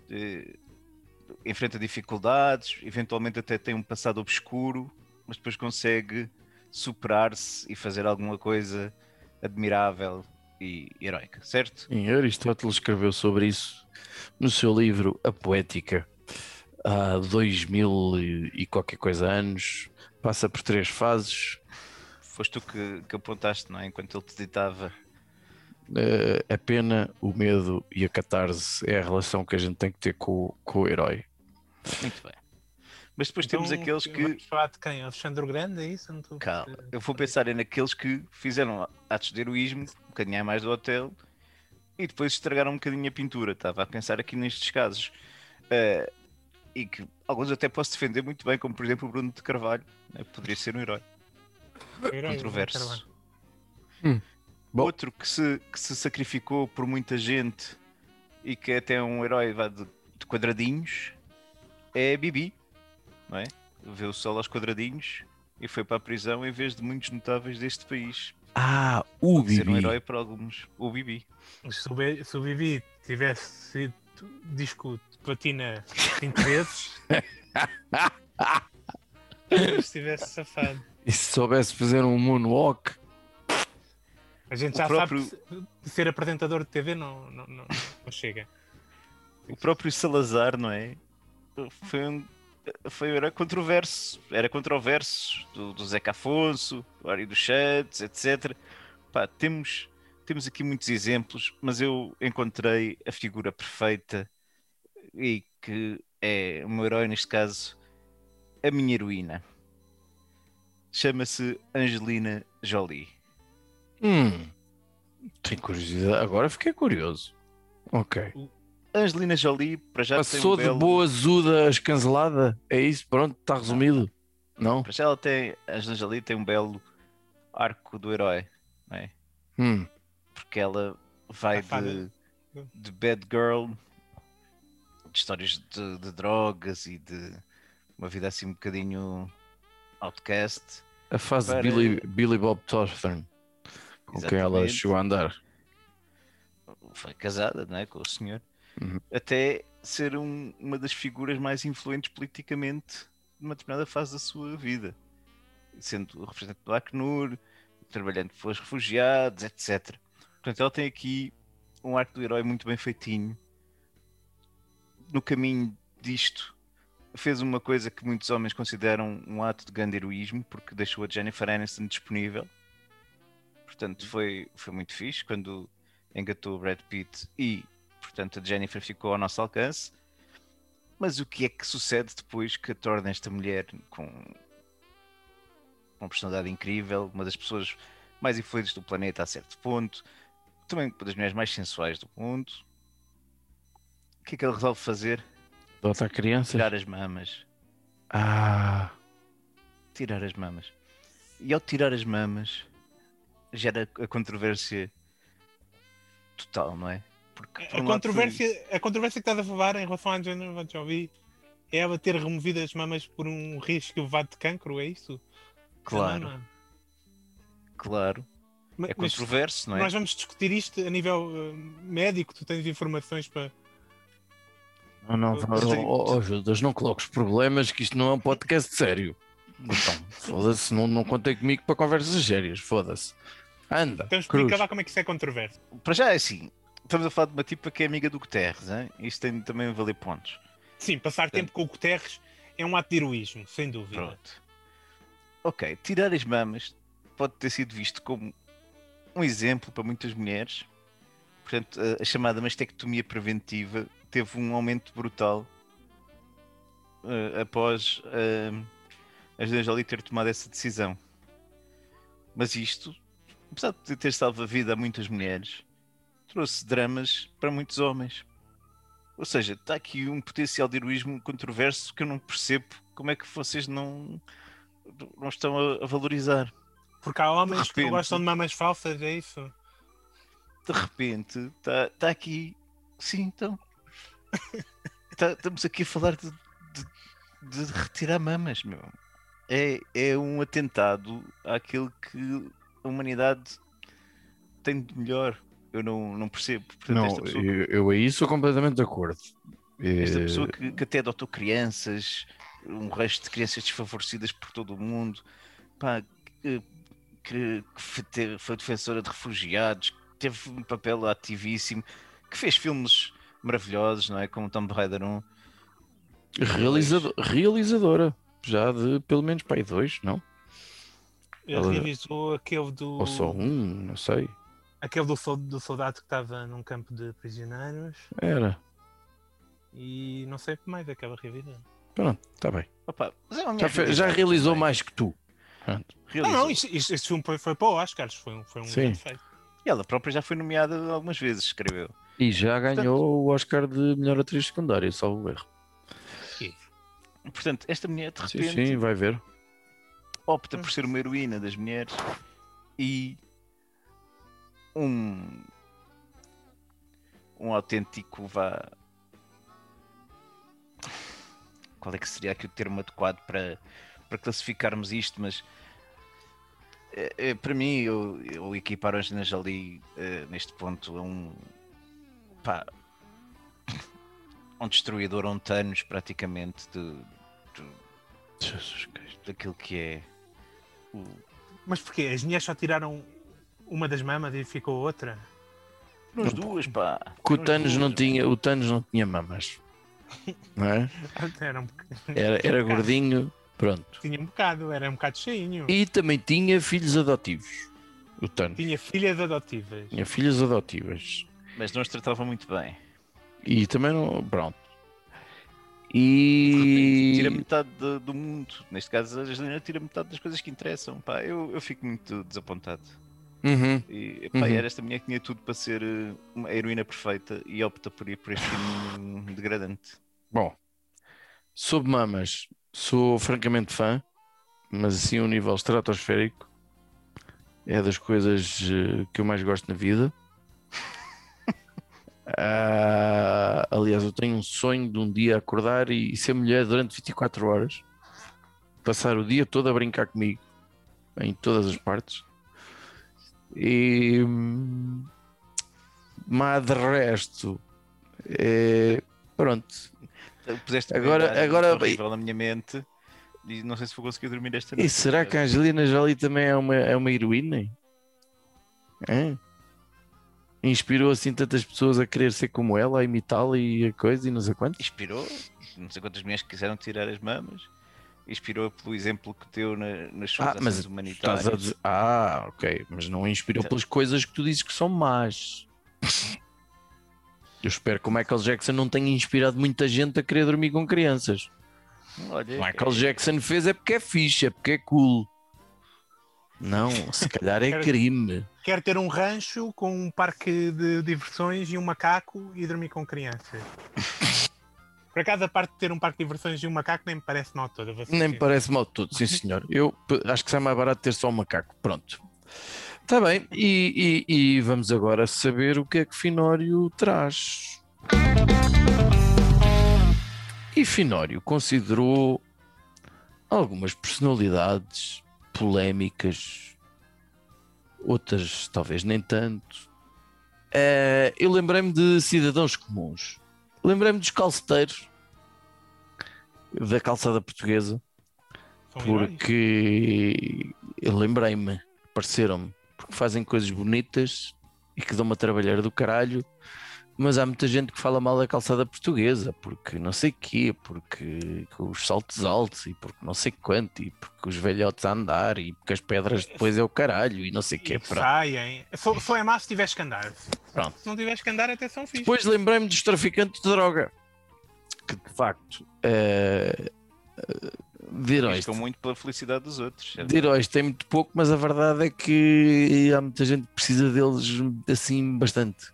[SPEAKER 2] De- enfrenta dificuldades, eventualmente até tem um passado obscuro, mas depois consegue superar-se e fazer alguma coisa admirável e heroica, certo?
[SPEAKER 1] Sim, Aristóteles escreveu sobre isso no seu livro A Poética, há dois mil e qualquer coisa anos. Passa por três fases.
[SPEAKER 2] Foste tu que, que apontaste, não é? Enquanto ele te ditava.
[SPEAKER 1] Eh, a pena, o medo e a catarse é a relação que a gente tem que ter com, o- com o herói.
[SPEAKER 2] Muito bem. Mas depois
[SPEAKER 3] Então,
[SPEAKER 2] temos aqueles que.
[SPEAKER 3] Falar de quem? Alexandre o Grande, é isso? Não estou
[SPEAKER 2] Calma, eu vou pensar é naqueles que fizeram atos de heroísmo, um bocadinho mais do hotel, e depois estragaram um bocadinho a pintura. Estava a pensar aqui nestes casos. Eh, e que alguns até posso defender muito bem, como por exemplo o Bruno de Carvalho, né? poderia ser um herói
[SPEAKER 3] Herói,
[SPEAKER 2] controverso.
[SPEAKER 3] Carvalho.
[SPEAKER 1] Bom.
[SPEAKER 2] Outro que se, que se sacrificou por muita gente e que é até um herói vá, de, de quadradinhos é Bibi, não é? Vê o sol aos quadradinhos e foi para a prisão em vez de muitos notáveis deste país.
[SPEAKER 1] Ah, o
[SPEAKER 2] Pode ser um
[SPEAKER 1] Bibi.
[SPEAKER 2] herói para alguns. O Bibi.
[SPEAKER 3] Se o, se o Bibi tivesse sido disco de platina 5 vezes, se tivesse safado.
[SPEAKER 1] E se soubesse fazer um moonwalk?
[SPEAKER 3] A gente já
[SPEAKER 2] próprio-
[SPEAKER 3] sabe que ser apresentador de TV não, não, não, não chega.
[SPEAKER 2] O próprio Salazar, não é? Foi um, foi herói controverso. Era controverso do, do Zeca Afonso, do Ari dos Santos, etc. Pá, temos, temos aqui muitos exemplos, mas eu encontrei a figura perfeita e que é o meu herói, neste caso, a minha heroína. chama-se Angelina Jolie.
[SPEAKER 1] Hum. Tenho curiosidade. Agora fiquei curioso. Ok.
[SPEAKER 2] Angelina Jolie, para já tem
[SPEAKER 1] Passou
[SPEAKER 2] um
[SPEAKER 1] de
[SPEAKER 2] belo...
[SPEAKER 1] boa azuda a escancelada? É isso? Pronto, está resumido? Não?
[SPEAKER 2] Para já ela tem, a Angelina Jolie tem um belo arco do herói, não é?
[SPEAKER 1] Hum.
[SPEAKER 2] Porque ela vai de, de bad girl, de histórias de, de drogas e de uma vida assim um bocadinho outcast.
[SPEAKER 1] A fase
[SPEAKER 2] Para-
[SPEAKER 1] de Billy, Billy Bob Thornton. Com quem ela
[SPEAKER 2] Exatamente.
[SPEAKER 1] chegou a andar.
[SPEAKER 2] Foi casada não é, com o senhor,
[SPEAKER 1] Uhum.
[SPEAKER 2] até ser um- uma das figuras mais influentes politicamente numa determinada fase da sua vida, sendo representante do Acnur, trabalhando com os refugiados, etc. Portanto, ela tem aqui um arco do herói muito bem feitinho. No caminho disto, fez uma coisa que muitos homens consideram um ato de grande heroísmo, porque deixou a Jennifer Aniston disponível. Portanto, foi, foi muito fixe quando engatou o Brad Pitt e, portanto, a Jennifer ficou ao nosso alcance. Mas o que é que sucede depois que a torna esta mulher com uma personalidade incrível, uma das pessoas mais influentes do planeta a certo ponto, também uma das mulheres mais sensuais do mundo? O que é que ele resolve fazer?
[SPEAKER 1] Dota a criança?
[SPEAKER 2] Tirar as mamas.
[SPEAKER 1] Ah.
[SPEAKER 2] Tirar as mamas. E ao tirar as mamas, gera a controvérsia total, não é? Porque, por
[SPEAKER 3] A
[SPEAKER 2] um
[SPEAKER 3] controvérsia, a controvérsia que estás a falar em relação à Angelina Jolie é ela ter removido as mamas por um risco elevado de cancro, é isso?
[SPEAKER 2] Claro,
[SPEAKER 3] mama.
[SPEAKER 2] claro. É
[SPEAKER 3] mas
[SPEAKER 2] controverso, não é?
[SPEAKER 3] nós vamos discutir isto a nível eh, médico, tu tens informações para.
[SPEAKER 1] Não, não, oh, oh, Judas, não coloques problemas, que isto não é um podcast sério. Então, foda-se, não, não contei comigo para conversas sérias, foda-se. Anda,
[SPEAKER 3] Então
[SPEAKER 1] cruz.
[SPEAKER 3] explica lá como é que isso é controverso.
[SPEAKER 2] Para já é assim. Estamos a falar de uma tipa que é amiga do Guterres, hein? isto tem também a valer pontos.
[SPEAKER 3] Sim, passar tempo com o Guterres é um ato de heroísmo, sem dúvida.
[SPEAKER 2] Pronto. Ok, tirar as mamas pode ter sido visto como um exemplo para muitas mulheres. Portanto, a, a chamada mastectomia preventiva teve um aumento brutal eh, após eh, a Angelina Jolie ter tomado essa decisão. Mas isto, apesar de ter salvo a vida a muitas mulheres, trouxe dramas para muitos homens. Ou seja, está aqui um potencial de heroísmo controverso que eu não percebo como é que vocês não, não estão a, a valorizar.
[SPEAKER 3] Porque há homens que
[SPEAKER 2] repente-
[SPEAKER 3] não gostam de mamas falsas, é isso?
[SPEAKER 2] De repente, está tá aqui. Sim, então. Tá- estamos aqui a falar de, de- de retirar mamas, meu. É, é um atentado àquilo que a humanidade tem de melhor. Eu não, não percebo. Portanto,
[SPEAKER 1] Não,
[SPEAKER 2] esta pessoa
[SPEAKER 1] eu, eu aí sou completamente de acordo.
[SPEAKER 2] Esta
[SPEAKER 1] Eh,
[SPEAKER 2] pessoa que, que até adotou crianças, um resto de crianças desfavorecidas por todo o mundo, pá, que, que- que foi, defensora de refugiados, que teve um papel ativíssimo, que fez filmes maravilhosos, não é? Como Tomb Raider 1.
[SPEAKER 1] realizado- realizadora, já de pelo menos pai dois, não?
[SPEAKER 3] Ele realizou aquele do.
[SPEAKER 1] Ou só um, não sei.
[SPEAKER 3] Aquele do, do soldado que estava num campo de prisioneiros
[SPEAKER 1] Era.
[SPEAKER 3] e não sei mais aquela realizou.
[SPEAKER 1] Pronto, está bem.
[SPEAKER 2] Opa, mas é uma
[SPEAKER 1] Já, fe- já realizou
[SPEAKER 2] também.
[SPEAKER 1] mais que tu. Pronto.
[SPEAKER 3] Não, não, isto, isto, este filme foi, foi para o Oscars, foi um, foi um
[SPEAKER 1] Sim.
[SPEAKER 3] grande feito.
[SPEAKER 2] E ela própria já foi nomeada algumas vezes, escreveu.
[SPEAKER 1] E já ganhou o Oscar de melhor atriz secundária, salvo erro.
[SPEAKER 2] Portanto, esta mulher de
[SPEAKER 1] Sim,
[SPEAKER 2] repente
[SPEAKER 1] sim, vai ver.
[SPEAKER 2] Opta por ser uma heroína das mulheres e um um autêntico vá qual é que seria aqui o termo adequado para, para classificarmos isto, mas é, é, para mim eu, eu equipar a Angelina Jolie eh, neste ponto a um pá, um destruidor, um Thanos praticamente de, de-
[SPEAKER 1] Jesus Cristo.
[SPEAKER 2] daquilo que é o,
[SPEAKER 3] Mas porquê? As mulheres só tiraram uma das mamas e ficou outra?
[SPEAKER 2] Nos duas, pá.
[SPEAKER 1] Que o
[SPEAKER 2] Nos
[SPEAKER 1] Thanos
[SPEAKER 2] duas.
[SPEAKER 1] não tinha, o Thanos não tinha mamas. Não é?
[SPEAKER 3] Era um,
[SPEAKER 1] Era, era gordinho, pronto.
[SPEAKER 3] tinha um bocado, era um bocado cheinho.
[SPEAKER 1] E também tinha filhos adotivos. O Thanos.
[SPEAKER 3] Tinha filhas adotivas.
[SPEAKER 1] Tinha filhas adotivas.
[SPEAKER 2] Mas não os tratava muito bem.
[SPEAKER 1] E também não. Pronto. E
[SPEAKER 2] Tira metade do, do mundo. Neste caso, a Angelina tira metade das coisas que interessam. Pá, eu, eu fico muito desapontado.
[SPEAKER 1] Uhum.
[SPEAKER 2] E, pá,
[SPEAKER 1] Uhum.
[SPEAKER 2] era esta mulher que tinha tudo para ser eh, uma heroína perfeita e opta por ir por este caminho degradante.
[SPEAKER 1] Bom, sobre mamas, sou francamente fã, mas assim um nível estratosférico é das coisas eh, que eu mais gosto na vida. Ah, aliás, eu tenho um sonho de um dia acordar e ser mulher durante 24 horas, passar o dia todo a brincar comigo em todas as partes. E hum, mas de resto, é, pronto, Agora- agora-
[SPEAKER 2] horrível na minha mente e não sei se vou conseguir dormir esta
[SPEAKER 1] E
[SPEAKER 2] noite.
[SPEAKER 1] será que a Angelina Jolie também é uma, é uma heroína? Hã? Inspirou assim tantas pessoas a querer ser como ela, a imitá-la e a coisa e não sei quanto?
[SPEAKER 2] Inspirou, não sei quantas mulheres quiseram tirar as mamas. Inspirou pelo exemplo que deu na- nas suas
[SPEAKER 1] Ah,
[SPEAKER 2] ações humanitárias.
[SPEAKER 1] Dizer... Ah, ok, mas não inspirou
[SPEAKER 2] Então-
[SPEAKER 1] pelas coisas que tu dizes que são más. Eu espero que o Michael Jackson não tenha inspirado muita gente a querer dormir com crianças.
[SPEAKER 2] Olha,
[SPEAKER 1] O Michael Jackson fez é porque é fixe, é porque é cool. Não, se calhar é crime.
[SPEAKER 3] Quero ter um rancho com um parque de diversões e um macaco e dormir com crianças. Por acaso, a parte de ter um parque de diversões e um macaco nem me parece mal toda.
[SPEAKER 1] Nem me parece mal de tudo, sim senhor. Eu acho que sai mais barato ter só um macaco. Pronto. Está bem, e, e- e vamos agora saber o que é que Finório traz. E Finório considerou algumas personalidades polémicas, outras talvez nem tanto. Eh, eu lembrei-me de cidadãos comuns. Lembrei-me dos calceteiros da calçada portuguesa
[SPEAKER 3] São
[SPEAKER 1] porque eu lembrei-me, pareceram-me, porque fazem coisas bonitas e que dão uma trabalhar do caralho, mas há muita gente que fala mal da calçada portuguesa, porque não sei quê, porque os saltos altos e porque não sei quanto, e porque os velhotes a andar e porque as pedras depois é o caralho e não sei o quê.
[SPEAKER 3] Saem. Só, só é má se tiveres que andar.
[SPEAKER 1] Pronto.
[SPEAKER 3] Se não tiveres que andar, até são fixe.
[SPEAKER 1] Depois lembrei-me dos traficantes de droga, que de facto de heróis
[SPEAKER 2] Arriscam muito pela felicidade dos outros.
[SPEAKER 1] De heróis tem muito pouco, mas a verdade é que há muita gente que precisa deles assim bastante.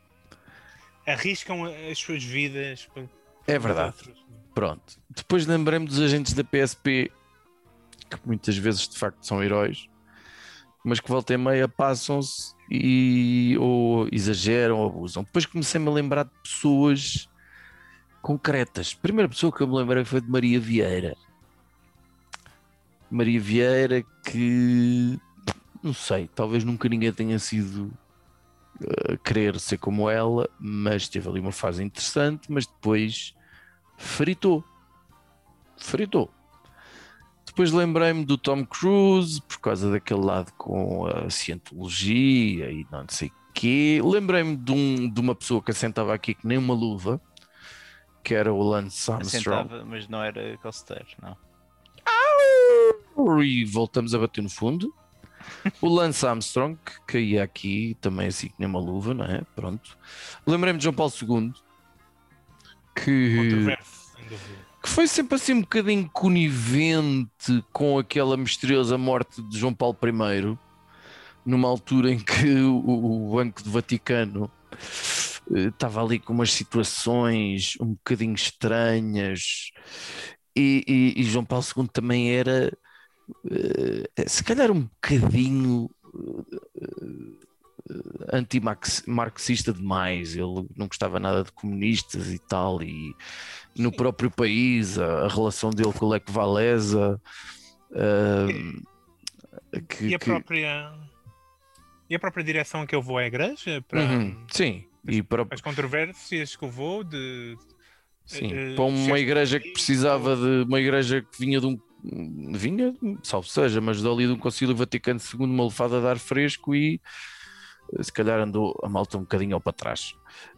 [SPEAKER 3] Arriscam as suas vidas. para-
[SPEAKER 1] É verdade.
[SPEAKER 3] outros.
[SPEAKER 1] Pronto. Depois lembrei-me dos agentes da PSP, que muitas vezes de facto são heróis, mas que volta e meia passam-se e ou exageram ou abusam. Depois comecei-me a lembrar de pessoas concretas. A primeira pessoa que eu me lembrei foi de Maria Vieira. Maria Vieira que não sei, talvez nunca ninguém tenha sido a querer ser como ela, mas teve ali uma fase interessante, mas depois fritou. Fritou. Depois lembrei-me do Tom Cruise, por causa daquele lado com a cientologia e não sei quê. Lembrei-me de, um- de uma pessoa que assentava aqui que nem uma luva, que era o Lance Armstrong.
[SPEAKER 2] Assentava, mas não era calceteiro, não.
[SPEAKER 1] E voltamos a bater no fundo. O Lance Armstrong, que caía aqui também assim que nem uma luva, não é? Pronto. Lembrei-me de João Paulo II, que, que foi sempre assim um bocadinho conivente com aquela misteriosa morte de João Paulo I, numa altura em que o, o Banco do Vaticano eh, estava ali com umas situações um bocadinho estranhas e, e- e João Paulo II também era se calhar um bocadinho eh, anti-marxista demais, ele não gostava nada de comunistas e tal, e no próprio país a, a relação dele com o Lech Walesa eh, que,
[SPEAKER 3] E a
[SPEAKER 1] que-
[SPEAKER 3] própria. E a própria direção a que eu vou à igreja para
[SPEAKER 1] Uhum, sim, e para,
[SPEAKER 3] as controvérsias que eu vou de
[SPEAKER 1] Sim,
[SPEAKER 3] eh,
[SPEAKER 1] para uma igreja que precisava de uma igreja que vinha de um vinha, salvo seja, mas dali de um concílio Vaticano II, uma lefada de ar fresco e eh, se calhar andou a malta um bocadinho ao para trás.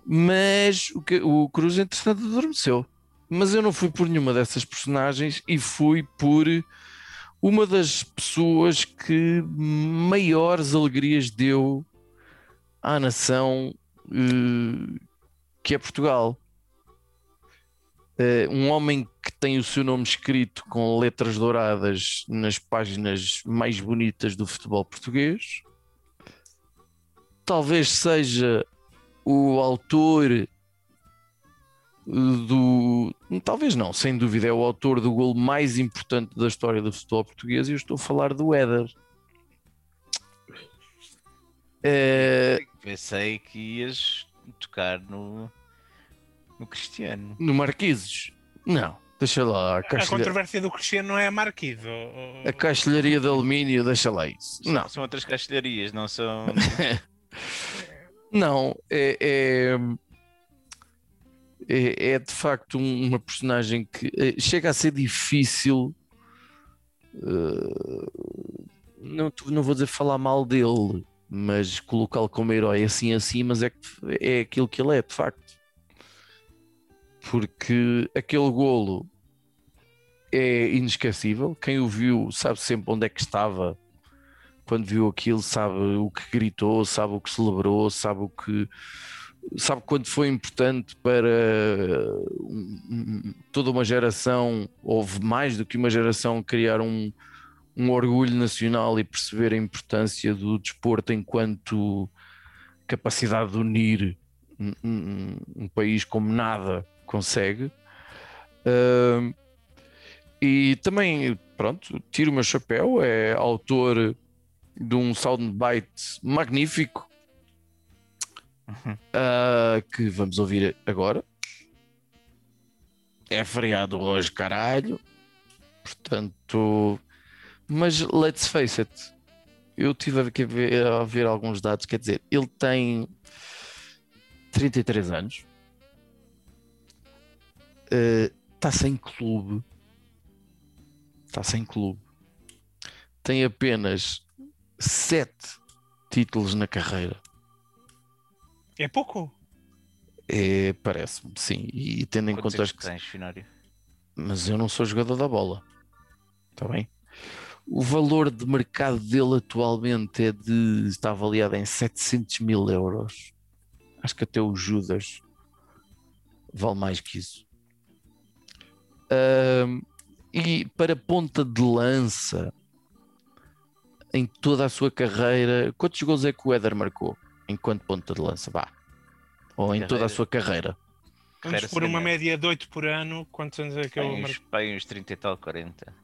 [SPEAKER 1] Mas o, que, o Cruz, entretanto, adormeceu. Mas eu não fui por nenhuma dessas personagens e fui por uma das pessoas que maiores alegrias deu à nação eh, que é Portugal. Eh, um homem que tem o seu nome escrito com letras douradas nas páginas mais bonitas do futebol português. Talvez seja o autor do. Talvez não, sem dúvida, é o autor do gol mais importante da história do futebol português e eu estou a falar do Éder. É,
[SPEAKER 2] Pensei que ias tocar no, no Cristiano.
[SPEAKER 1] no Marquises? Não, deixa lá. A,
[SPEAKER 3] A
[SPEAKER 1] caixilha-
[SPEAKER 3] controvérsia do Cristiano não é a Marquise. ou-
[SPEAKER 1] a caixilharia de alumínio, deixa lá isso.
[SPEAKER 2] São-
[SPEAKER 1] Não,
[SPEAKER 2] São outras castelharias, não são.
[SPEAKER 1] não, é, é, é- é de facto um- uma personagem que eh, chega a ser difícil. eh, não, não vou dizer falar mal dele, mas colocá-lo como herói assim assim, mas é, que é aquilo que ele é, de facto. Porque aquele golo é inesquecível. Quem o viu sabe sempre onde é que estava quando viu aquilo, sabe o que gritou, sabe o que celebrou, sabe o que sabe quando foi importante para toda uma geração, houve mais do que uma geração criar um, um orgulho nacional e perceber a importância do desporto enquanto capacidade de unir um, um- um país como nada consegue. Ahm, e também, pronto, tiro o meu chapéu, é autor de um soundbite magnífico ah, que vamos ouvir agora. É feriado hoje, caralho. Portanto, mas let's face it, eu tive a ver, a ver alguns dados. Quer dizer, ele tem 33 anos, está sem clube, está sem clube, tem apenas 7 títulos na carreira.
[SPEAKER 3] É pouco?
[SPEAKER 1] É, Parece-me, sim. E tendo em
[SPEAKER 2] Quantos
[SPEAKER 1] conta
[SPEAKER 2] é
[SPEAKER 1] as
[SPEAKER 2] que tens, Finório?
[SPEAKER 1] Mas eu não sou jogador da bola. Está bem? O valor de mercado dele atualmente é de. está avaliado em 700 mil euros. Acho que até o Judas vale mais que isso. Ahm, e para ponta de lança, em toda a sua carreira, quantos gols é que o Éder marcou enquanto ponta de lança? Vá. Ou em toda a sua carreira.
[SPEAKER 3] Vamos por uma média de 8 por ano. Quantos anos é que eu
[SPEAKER 2] Bem, uns,
[SPEAKER 3] marco?
[SPEAKER 2] bem uns 30 e tal, 40.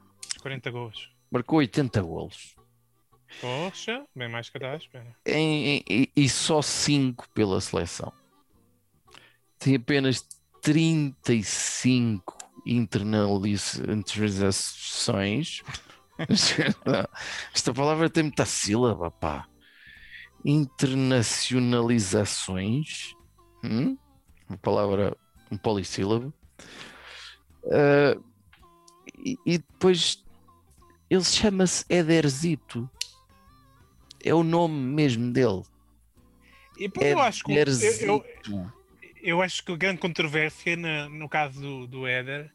[SPEAKER 3] 40 gols.
[SPEAKER 1] Marcou 80 golos.
[SPEAKER 3] Poxa, bem mais que espera.
[SPEAKER 1] em- em- e só 5 pela seleção. Tem apenas 35 internaliz- internalizações. Esta palavra tem muita sílaba, pá. Internacionalizações. Hum? Uma palavra, um polissílabo. Ah, e, e depois ele chama-se Ederzito. É o nome mesmo dele.
[SPEAKER 3] E eu acho que eu, eu,
[SPEAKER 1] Ederzito.
[SPEAKER 3] Eu acho que a grande controvérsia na- no caso do, do Éder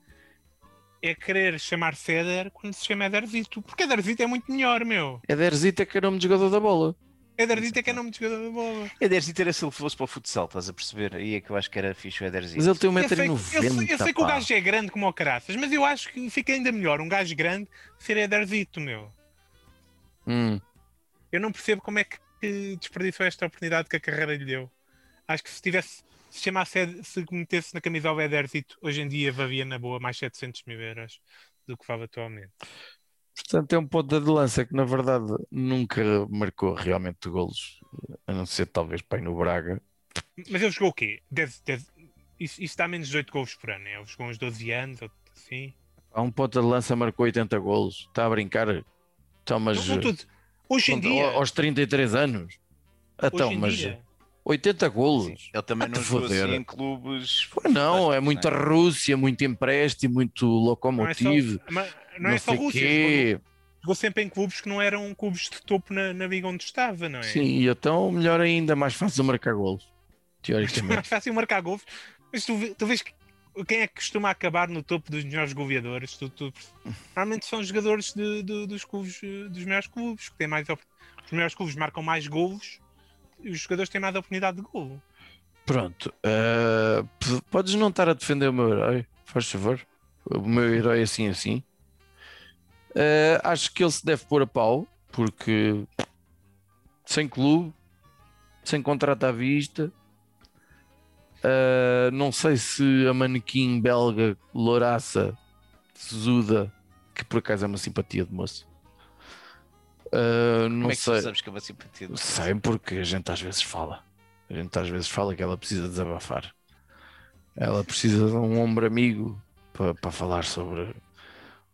[SPEAKER 3] é querer chamar-se Éder quando se chama Éderzito. Porque Éderzito é muito melhor, meu.
[SPEAKER 1] Ederzito é que é nome de jogador da bola.
[SPEAKER 3] Éderzito é que é nome de jogador da bola.
[SPEAKER 2] Ederzito era se ele fosse para o futsal, estás a perceber? Aí é que eu acho que era fixe o Ederzito.
[SPEAKER 1] Mas ele tem
[SPEAKER 3] Eu sei, eu,
[SPEAKER 1] 1,90m.
[SPEAKER 3] sei, eu sei que o gajo é grande como o caraças, mas eu acho que fica ainda melhor um gajo grande ser Éderzito, meu.
[SPEAKER 1] Hum,
[SPEAKER 3] Eu não percebo como é que desperdiçou esta oportunidade que a carreira lhe deu. Acho que se tivesse, se chamasse, se metesse na camisola Ederzito, hoje em dia valia na boa mais 700 mil euros do que vale atualmente.
[SPEAKER 1] Portanto, é um ponta de lança que na verdade nunca marcou realmente golos, a não ser talvez pai no Braga.
[SPEAKER 3] Mas ele jogou o quê? 10, 10, isso, isso dá menos de 8 gols por ano, né? Ele jogou uns 12 anos, ou assim.
[SPEAKER 1] Há um ponta de lança marcou 80 golos. Está a brincar? Então, mas
[SPEAKER 3] Não, não hoje em dia,
[SPEAKER 1] aos 33 anos. Então, mas
[SPEAKER 3] dia,
[SPEAKER 1] 80
[SPEAKER 2] Sim,
[SPEAKER 1] golos.
[SPEAKER 2] Ele também não jogou
[SPEAKER 1] foder.
[SPEAKER 2] assim em clubes.
[SPEAKER 1] Pô, Não, é muita
[SPEAKER 2] não
[SPEAKER 1] Rússia, muito empréstimo, muito
[SPEAKER 3] não é só,
[SPEAKER 1] locomotivo.
[SPEAKER 3] mas não é só
[SPEAKER 1] sei
[SPEAKER 3] Rússia,
[SPEAKER 1] quê.
[SPEAKER 3] jogou, sempre em clubes que não eram clubes de topo na, na liga onde estava, não é?
[SPEAKER 1] Sim, e então melhor ainda, mais fácil marcar golos.
[SPEAKER 3] É
[SPEAKER 1] Teoricamente.
[SPEAKER 3] mais fácil marcar gols. Mas tu, tu vês que quem é que costuma acabar no topo dos melhores goleadores? Tu, tu- normalmente são os jogadores de- de- dos clubes, eh, dos melhores clubes, que têm mais os melhores clubes marcam mais golos os jogadores têm mais oportunidade de golo.
[SPEAKER 1] Pronto. p- podes não estar a defender o meu herói, faz favor. o meu herói assim assim. Uh, acho que ele se deve pôr a pau, porque sem clube, sem contrato à vista. Uh, não sei se a manequim belga Louraça Zuda, que por acaso é uma simpatia de moço. Uh, não
[SPEAKER 2] Como é que
[SPEAKER 1] sei.
[SPEAKER 2] tu sabes que é uma simpatia?
[SPEAKER 1] Sei porque a gente às vezes fala. A gente às vezes fala que ela precisa desabafar. Ela precisa de um ombro amigo para, para falar sobre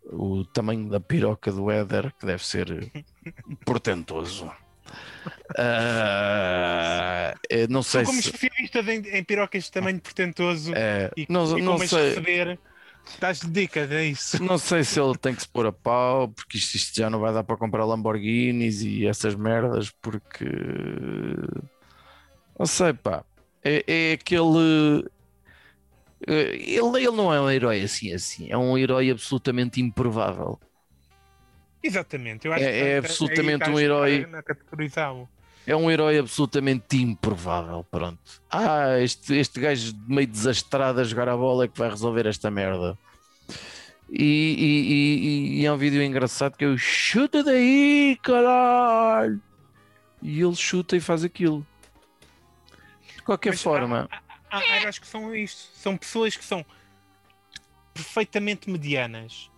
[SPEAKER 1] o tamanho da piroca do Éder, que deve ser portentoso. Ah, eu não sei
[SPEAKER 3] Sou como
[SPEAKER 1] se.
[SPEAKER 3] especialista em, em pirocas de tamanho portentoso
[SPEAKER 1] é,
[SPEAKER 3] e,
[SPEAKER 1] não,
[SPEAKER 3] e como
[SPEAKER 1] sei.
[SPEAKER 3] Dás-lhe dicas, é isso.
[SPEAKER 1] Não sei se ele tem que se pôr a pau, porque isto, isto já não vai dar para comprar Lamborghinis e essas merdas, porque não sei, pá. É, é aquele. é, Ele, ele não é um herói assim, assim, é um herói absolutamente improvável.
[SPEAKER 3] Exatamente, eu acho
[SPEAKER 1] É-
[SPEAKER 3] que
[SPEAKER 1] é absolutamente
[SPEAKER 3] estás
[SPEAKER 1] um herói-
[SPEAKER 3] a categorizá-lo.
[SPEAKER 1] É um herói absolutamente improvável. Pronto. Ah, este, este gajo meio desastrado a jogar a bola é que vai resolver esta merda. E, e- e- e é um vídeo engraçado que eu chuta daí, caralho! E ele chuta e faz aquilo. De qualquer
[SPEAKER 3] Mas,
[SPEAKER 1] forma,
[SPEAKER 3] Há, há heróis que são isto, são pessoas que são perfeitamente medianas,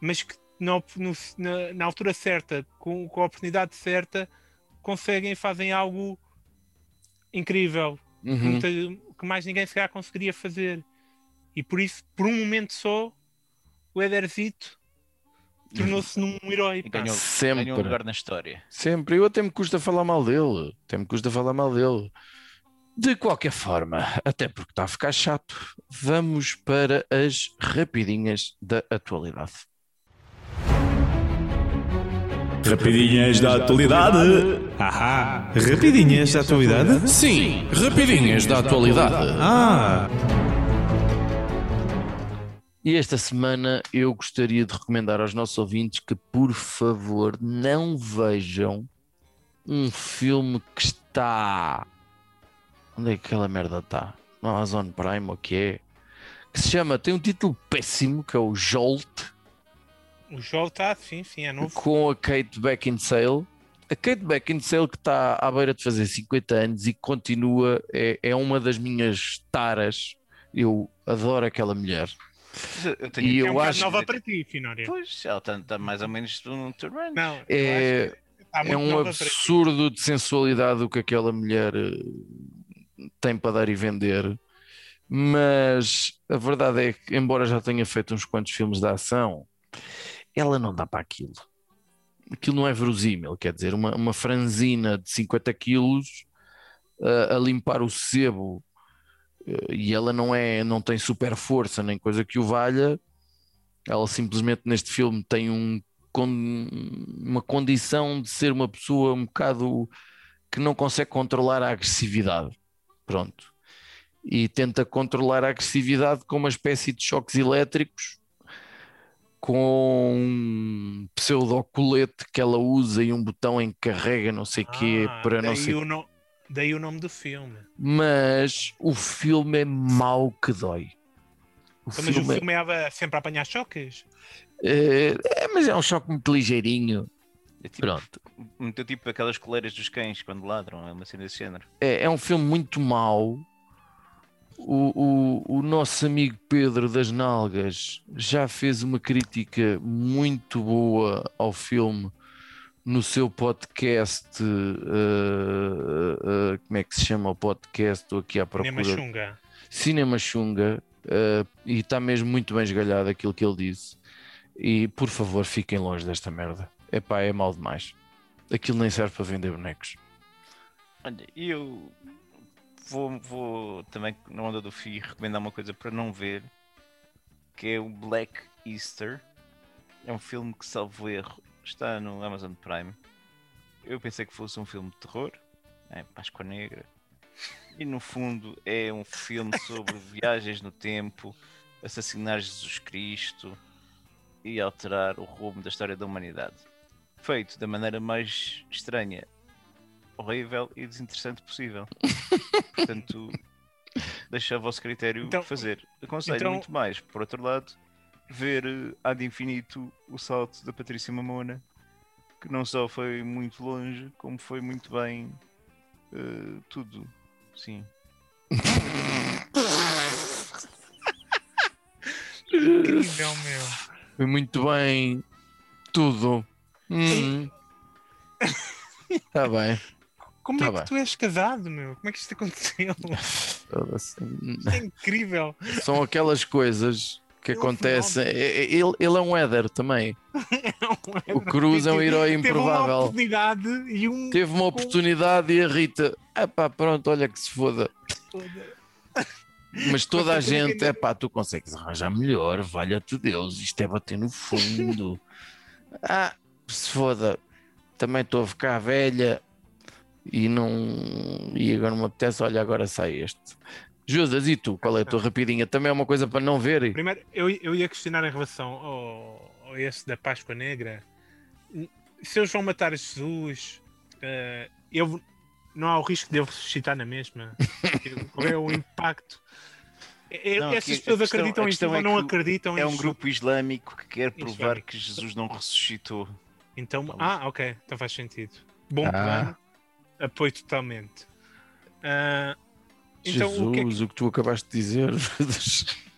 [SPEAKER 3] mas que na, na- na altura certa, com, com a oportunidade certa, conseguem e fazem algo incrível. que
[SPEAKER 1] uhum,
[SPEAKER 3] muita- que mais ninguém se calhar conseguiria fazer. E por isso, por um momento só, o Ederzito tornou-se num herói.
[SPEAKER 2] Ganhou,
[SPEAKER 1] sempre.
[SPEAKER 2] ganhou um lugar na história.
[SPEAKER 1] Sempre. Eu até me custa falar mal dele. Até me custa falar mal dele. De qualquer forma, até porque está a ficar chato, vamos para as rapidinhas da atualidade.
[SPEAKER 5] Rapidinhas da atualidade. Ahá. Rapidinhas da atualidade?
[SPEAKER 1] Sim, rapidinhas da atualidade.
[SPEAKER 5] Ah.
[SPEAKER 1] E esta semana eu gostaria de recomendar aos nossos ouvintes que, por favor, não vejam um filme que está. Onde é que aquela merda está? No Amazon Prime, ou que é? Que se chama, tem um título péssimo, que é o Jolt.
[SPEAKER 3] O jogo está, sim, sim, é novo.
[SPEAKER 1] com a Kate Beckinsale. A Kate Beckinsale que está à beira de fazer 50 anos e que continua, é, é uma das minhas taras. Eu adoro aquela mulher.
[SPEAKER 2] Eu- tenho
[SPEAKER 1] E
[SPEAKER 3] É
[SPEAKER 1] eu
[SPEAKER 3] um
[SPEAKER 1] acho
[SPEAKER 3] nova
[SPEAKER 2] que-
[SPEAKER 3] para ti, Finório.
[SPEAKER 2] Pois, ela está está mais ou menos no teu range.
[SPEAKER 3] Não, eu
[SPEAKER 1] É,
[SPEAKER 3] acho que está
[SPEAKER 1] é um absurdo de sensualidade o que aquela mulher eh, tem para dar e vender. Mas a verdade é que, embora já tenha feito uns quantos filmes de ação, ela não dá para aquilo. Aquilo não é verosímil, quer dizer, uma, uma franzina de 50 quilos eh, a limpar o sebo eh, e ela não é, não tem super força nem coisa que o valha. Ela simplesmente neste filme tem um uma condição de ser uma pessoa um bocado que não consegue controlar a agressividade. Pronto. E tenta controlar a agressividade com uma espécie de choques elétricos, com um pseudo-colete que ela usa e um botão em que carrega não sei o quê
[SPEAKER 3] Ah,
[SPEAKER 1] para não
[SPEAKER 3] daí
[SPEAKER 1] sei.
[SPEAKER 3] o no- Daí o nome do filme.
[SPEAKER 1] Mas o filme é mau que dói. O
[SPEAKER 3] Então, Mas o
[SPEAKER 1] filme é-
[SPEAKER 3] filme é sempre a apanhar choques.
[SPEAKER 1] é, é, mas é um choque muito ligeirinho.
[SPEAKER 2] É tipo,
[SPEAKER 1] Pronto.
[SPEAKER 2] muito tipo aquelas coleiras dos cães quando ladram, é uma cena desse género.
[SPEAKER 1] é, é um filme muito mau. O, o, o nosso amigo Pedro das Nalgas já fez uma crítica muito boa ao filme no seu podcast. eh, eh, como é que se chama o podcast? Estou aqui à procura.
[SPEAKER 3] Nema Xunga.
[SPEAKER 1] Cinema Xunga. eh, e está mesmo muito bem esgalhado aquilo que ele disse. E por favor, fiquem longe desta merda. Epá, é mal demais. Aquilo nem serve para vender bonecos.
[SPEAKER 2] Olha, eu vou, vou também, na onda do FI, recomendar uma coisa para não ver, que é o Black Easter. É um filme que, salvo erro, está no Amazon Prime. Eu pensei que fosse um filme de terror, é Páscoa Negra. E no fundo é um filme sobre viagens no tempo, assassinar Jesus Cristo e alterar o rumo da história da humanidade. Feito da maneira mais estranha horrível e desinteressante possível. Portanto, deixa a vosso critério
[SPEAKER 3] Então-
[SPEAKER 2] fazer. Aconselho
[SPEAKER 3] então-
[SPEAKER 2] muito mais. Por outro lado, ver eh, ad infinito o salto da Patrícia Mamona, que não só foi muito longe, como foi muito bem eh, tudo. Sim.
[SPEAKER 3] Incrível, meu.
[SPEAKER 1] Foi muito bem. Tudo. Hum. Tá bem.
[SPEAKER 3] Como
[SPEAKER 1] Tá
[SPEAKER 3] é que
[SPEAKER 1] bem.
[SPEAKER 3] tu és casado, meu? Como é que isto aconteceu? Isto é incrível.
[SPEAKER 1] São aquelas coisas que
[SPEAKER 3] É um
[SPEAKER 1] acontecem. É- é- Ele, ele é um Éder também. O Cruz é um herói
[SPEAKER 3] Teve uma
[SPEAKER 1] improvável.
[SPEAKER 3] oportunidade e um.
[SPEAKER 1] Teve uma oportunidade e a Rita. Epá, pronto, olha que se foda. Mas toda a gente, é pá, tu consegues arranjar melhor, valha-te Deus, isto é bater no fundo. ah, se foda, também estou a ficar velha e não. E agora não me apetece, olha, agora sai este. Judas, e tu? Qual é a tua rapidinha? Também é uma coisa para não ver?
[SPEAKER 3] Primeiro, eu, eu ia questionar em relação ao, ao esse da Páscoa Negra. Se eles vão matar Jesus, eh, eu, não há o risco de ele ressuscitar na mesma. Qual é o impacto? É-
[SPEAKER 2] Não,
[SPEAKER 3] Essas pessoas
[SPEAKER 2] questão-
[SPEAKER 3] acreditam em ou
[SPEAKER 2] é
[SPEAKER 3] não acreditam
[SPEAKER 2] É
[SPEAKER 3] em
[SPEAKER 2] um
[SPEAKER 3] Jesus?
[SPEAKER 2] grupo islâmico que quer provar
[SPEAKER 3] Islâmico.
[SPEAKER 2] que Jesus não ressuscitou.
[SPEAKER 3] Então,
[SPEAKER 2] Vamos.
[SPEAKER 3] ah, ok, então faz sentido. Bom
[SPEAKER 1] Ah.
[SPEAKER 3] plano, apoio totalmente. Ah, então,
[SPEAKER 1] Jesus,
[SPEAKER 3] o
[SPEAKER 1] o
[SPEAKER 3] que
[SPEAKER 1] que,
[SPEAKER 3] é que,
[SPEAKER 1] tu acabaste de dizer.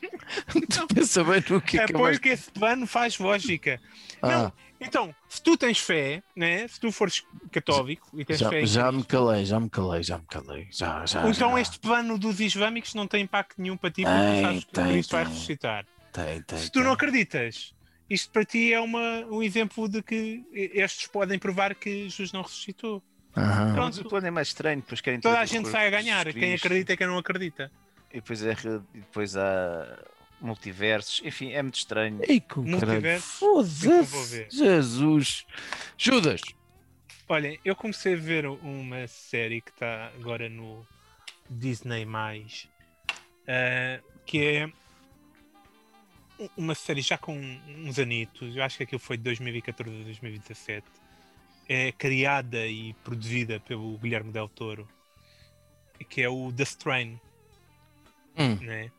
[SPEAKER 1] Tu pensa bem no que
[SPEAKER 3] apoio
[SPEAKER 1] acabaste
[SPEAKER 3] que esse plano faz lógica.
[SPEAKER 1] Ah,
[SPEAKER 3] Não, então, se tu tens fé, né? se tu fores católico e tens
[SPEAKER 1] já,
[SPEAKER 3] fé
[SPEAKER 1] já me calei, já me calei, já me calei. Já, já,
[SPEAKER 3] então
[SPEAKER 1] já.
[SPEAKER 3] este plano dos islâmicos não tem impacto nenhum para ti porque
[SPEAKER 1] Tem,
[SPEAKER 3] sabes que
[SPEAKER 1] tem,
[SPEAKER 3] Cristo vai
[SPEAKER 1] tem.
[SPEAKER 3] ressuscitar.
[SPEAKER 1] Tem, tem,
[SPEAKER 3] Se tu não acreditas, isto para ti é uma, um exemplo de que estes podem provar que Jesus não ressuscitou.
[SPEAKER 1] Aham.
[SPEAKER 3] Pronto.
[SPEAKER 2] o plano é mais estranho, depois querem
[SPEAKER 3] Toda a gente sai a ganhar, quem acredita e quem não acredita.
[SPEAKER 2] E depois, é, e depois há multiversos, enfim, é muito estranho.
[SPEAKER 1] Ei, com. Foda-se. Jesus. Judas.
[SPEAKER 3] Olhem, eu comecei a ver uma série que está agora no Disney, eh, que é uma série já com uns anitos, eu acho que aquilo foi de 2014 a 2017. É criada e produzida pelo Guilherme Del Toro, que é o The Strain,
[SPEAKER 1] Hum,
[SPEAKER 3] né?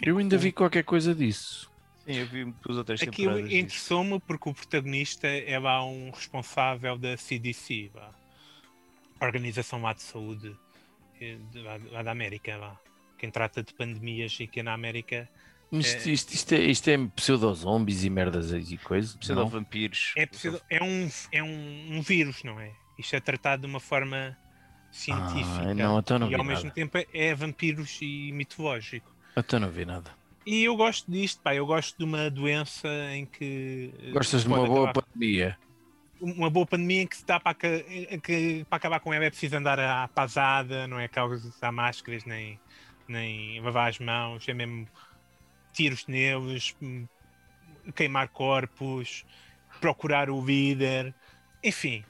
[SPEAKER 1] eu ainda vi qualquer coisa disso.
[SPEAKER 2] Sim, eu vi duas ou três
[SPEAKER 3] Aquilo interessou-me porque o protagonista é lá um responsável da CDC, vá. Organização lá de Saúde eh, lá, lá da América, lá. quem trata de pandemias e que na América
[SPEAKER 1] Isto, isto, isto é, isto é pseudo-zombies e merdas aí e coisas.
[SPEAKER 2] Precisa
[SPEAKER 1] não?
[SPEAKER 2] de vampiros.
[SPEAKER 3] é, possível- é, um, é um, um vírus, não é? Isto é tratado de uma forma científica
[SPEAKER 1] Ah, não, então não
[SPEAKER 3] e ao
[SPEAKER 1] nada.
[SPEAKER 3] mesmo tempo é vampiros e mitológico.
[SPEAKER 1] Até não vi nada.
[SPEAKER 3] E eu gosto disto, pá, eu gosto de uma doença em que. eh,
[SPEAKER 1] Gostas de uma boa
[SPEAKER 3] acabar-
[SPEAKER 1] pandemia?
[SPEAKER 3] uma boa pandemia em que se dá para, que, para acabar com ela é preciso andar à pasada, não é causa de usar máscaras nem, nem lavar as mãos, é mesmo tiros neles, hum, queimar corpos, procurar o líder, enfim,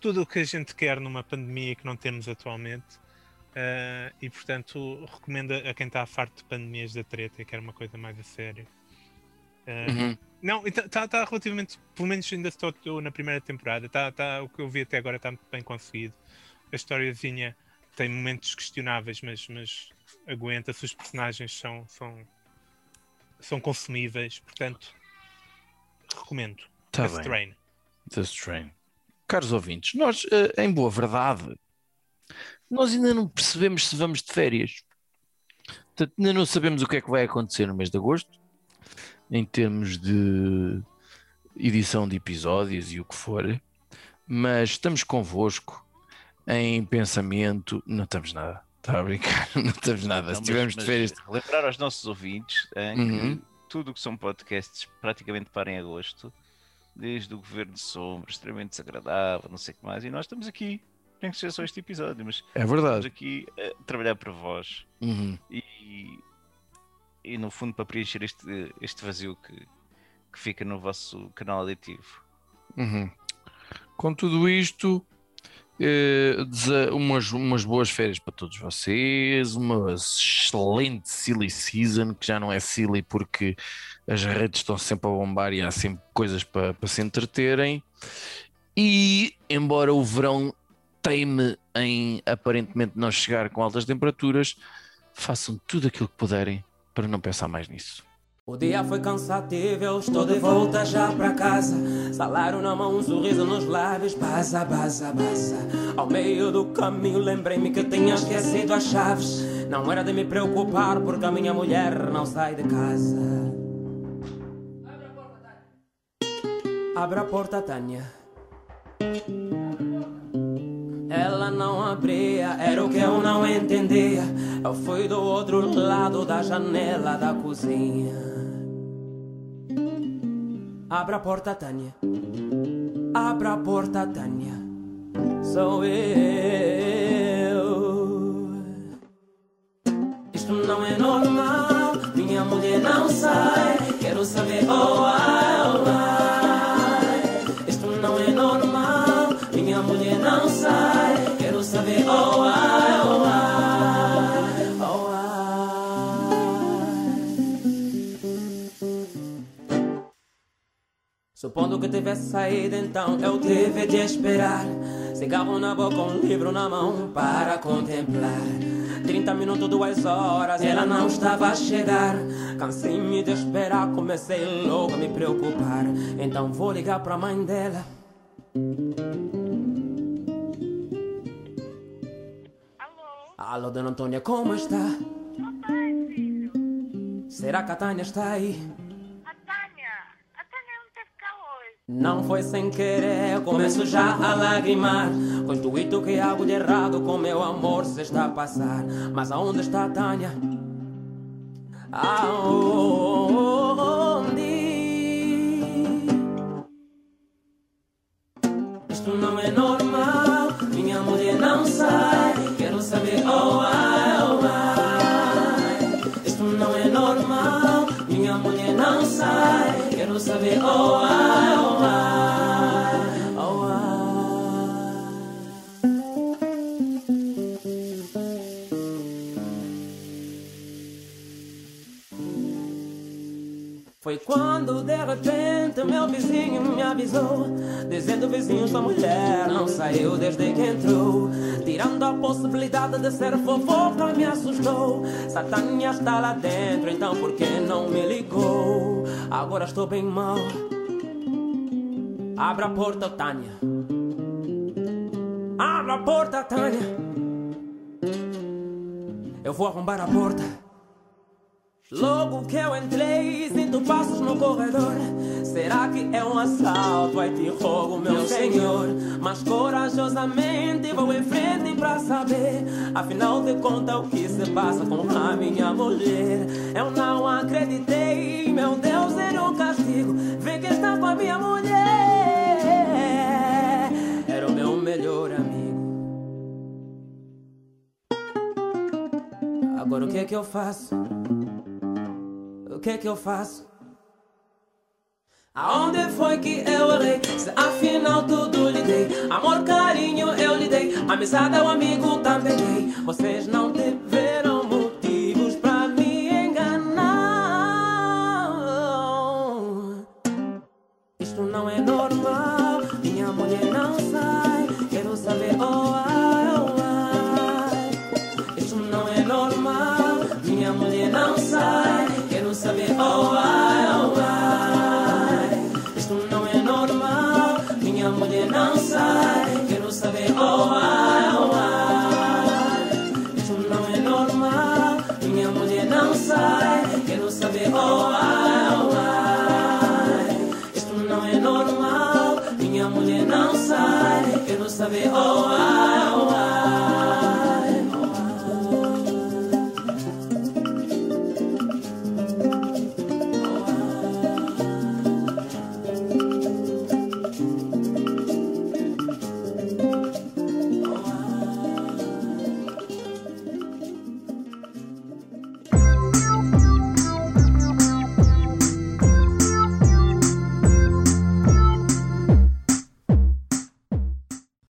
[SPEAKER 3] tudo o que a gente quer numa pandemia que não temos atualmente. Ah, e portanto recomendo a quem está farto de pandemias da treta e quer uma coisa mais a sério. Ah,
[SPEAKER 1] Uhum.
[SPEAKER 3] não, está tá relativamente. Pelo menos ainda estou, estou na primeira temporada. Tá, tá, o que eu vi até agora está muito bem conseguido. A historiazinha tem momentos questionáveis, mas, mas aguenta-se. Os personagens são, são, são consumíveis. Portanto, recomendo.
[SPEAKER 1] Tá
[SPEAKER 3] The
[SPEAKER 1] bem.
[SPEAKER 3] Strain.
[SPEAKER 1] The Strain. Caros ouvintes, nós, eh, em boa verdade, nós ainda não percebemos se vamos de férias. Portanto, ainda não sabemos o que é que vai acontecer no mês de agosto, em termos de edição de episódios e o que for, mas estamos convosco em pensamento. Não estamos nada, está a brincar, não estamos nada.
[SPEAKER 2] Não,
[SPEAKER 1] se
[SPEAKER 2] mas-
[SPEAKER 1] estivermos de
[SPEAKER 2] mas
[SPEAKER 1] férias,
[SPEAKER 2] Relembrar aos nossos ouvintes hein,
[SPEAKER 1] Uhum.
[SPEAKER 2] que tudo o que são podcasts praticamente para em agosto, desde o Governo de Sombra, extremamente desagradável, não sei o que mais, e nós estamos aqui, nem que seja só este episódio, mas
[SPEAKER 1] é
[SPEAKER 2] estamos
[SPEAKER 1] verdade.
[SPEAKER 2] aqui a trabalhar para vós
[SPEAKER 1] Uhum.
[SPEAKER 2] e, e no fundo para preencher este, este vazio que, que fica no vosso canal aditivo.
[SPEAKER 1] Uhum. Com tudo isto, dese- umas, umas boas férias para todos vocês, uma excelente silly season, que já não é silly porque as redes estão sempre a bombar e há sempre coisas para, para se entreterem. E embora o verão teime em aparentemente não chegar com altas temperaturas, façam tudo aquilo que puderem para não pensar mais nisso.
[SPEAKER 4] O dia foi cansativo, eu estou de volta já pra casa. Salário na mão, um sorriso nos lábios, baza, baza, baza. Ao meio do caminho lembrei-me que tinha esquecido as chaves. Não era de me preocupar porque a minha mulher não sai de casa. Abra a porta, Tânia. Ela não abria, era o que eu não entendia. Eu fui do outro lado da janela da cozinha. Abra a porta, Tânia. Abra a porta, Tânia. Sou eu. Isto não é normal. Minha mulher não sai. Quero saber, oh, ai, oh, Supondo que tivesse saído, então eu tive de esperar. Cigarro na boca, um livro na mão para contemplar. 30 minutos, duas horas, ela não estava a chegar. Cansei-me de esperar, comecei logo a me preocupar. Então vou ligar para a mãe dela. Alô, dona Antônia, como está? Será que a Tânia está aí?
[SPEAKER 6] A Tânia, a Tânia não teve cá hoje.
[SPEAKER 4] Não foi sem querer, começo já a lagrimar. Com o intuito que algo de errado com meu amor se está a passar. Mas aonde está a Tânia? Aonde? Isto Foi quando de repente meu vizinho me avisou Dizendo vizinho, sua mulher não saiu desde que entrou. Tirando a possibilidade de ser fofoca me assustou. Satânia está lá dentro, então por que não me ligou? Agora estou bem mal. Abra a porta, Tânia. Abra a porta, Tânia. Eu vou arrombar a porta. Logo que eu entrei, passos no corredor. Será que é um assalto? Ai, te rogo, meu senhor. Mas corajosamente vou em frente pra saber. Afinal de contas, o que se passa com a minha mulher? Eu não acreditei, meu Deus, era um castigo. Vê que está com a minha mulher. Era o meu melhor amigo. Agora o que é que eu faço? O que é que eu faço? Aonde foi que eu errei? Se afinal tudo lhe dei. Amor, carinho eu lhe dei. Amizade ao amigo também dei. Vocês não tiveram oh ai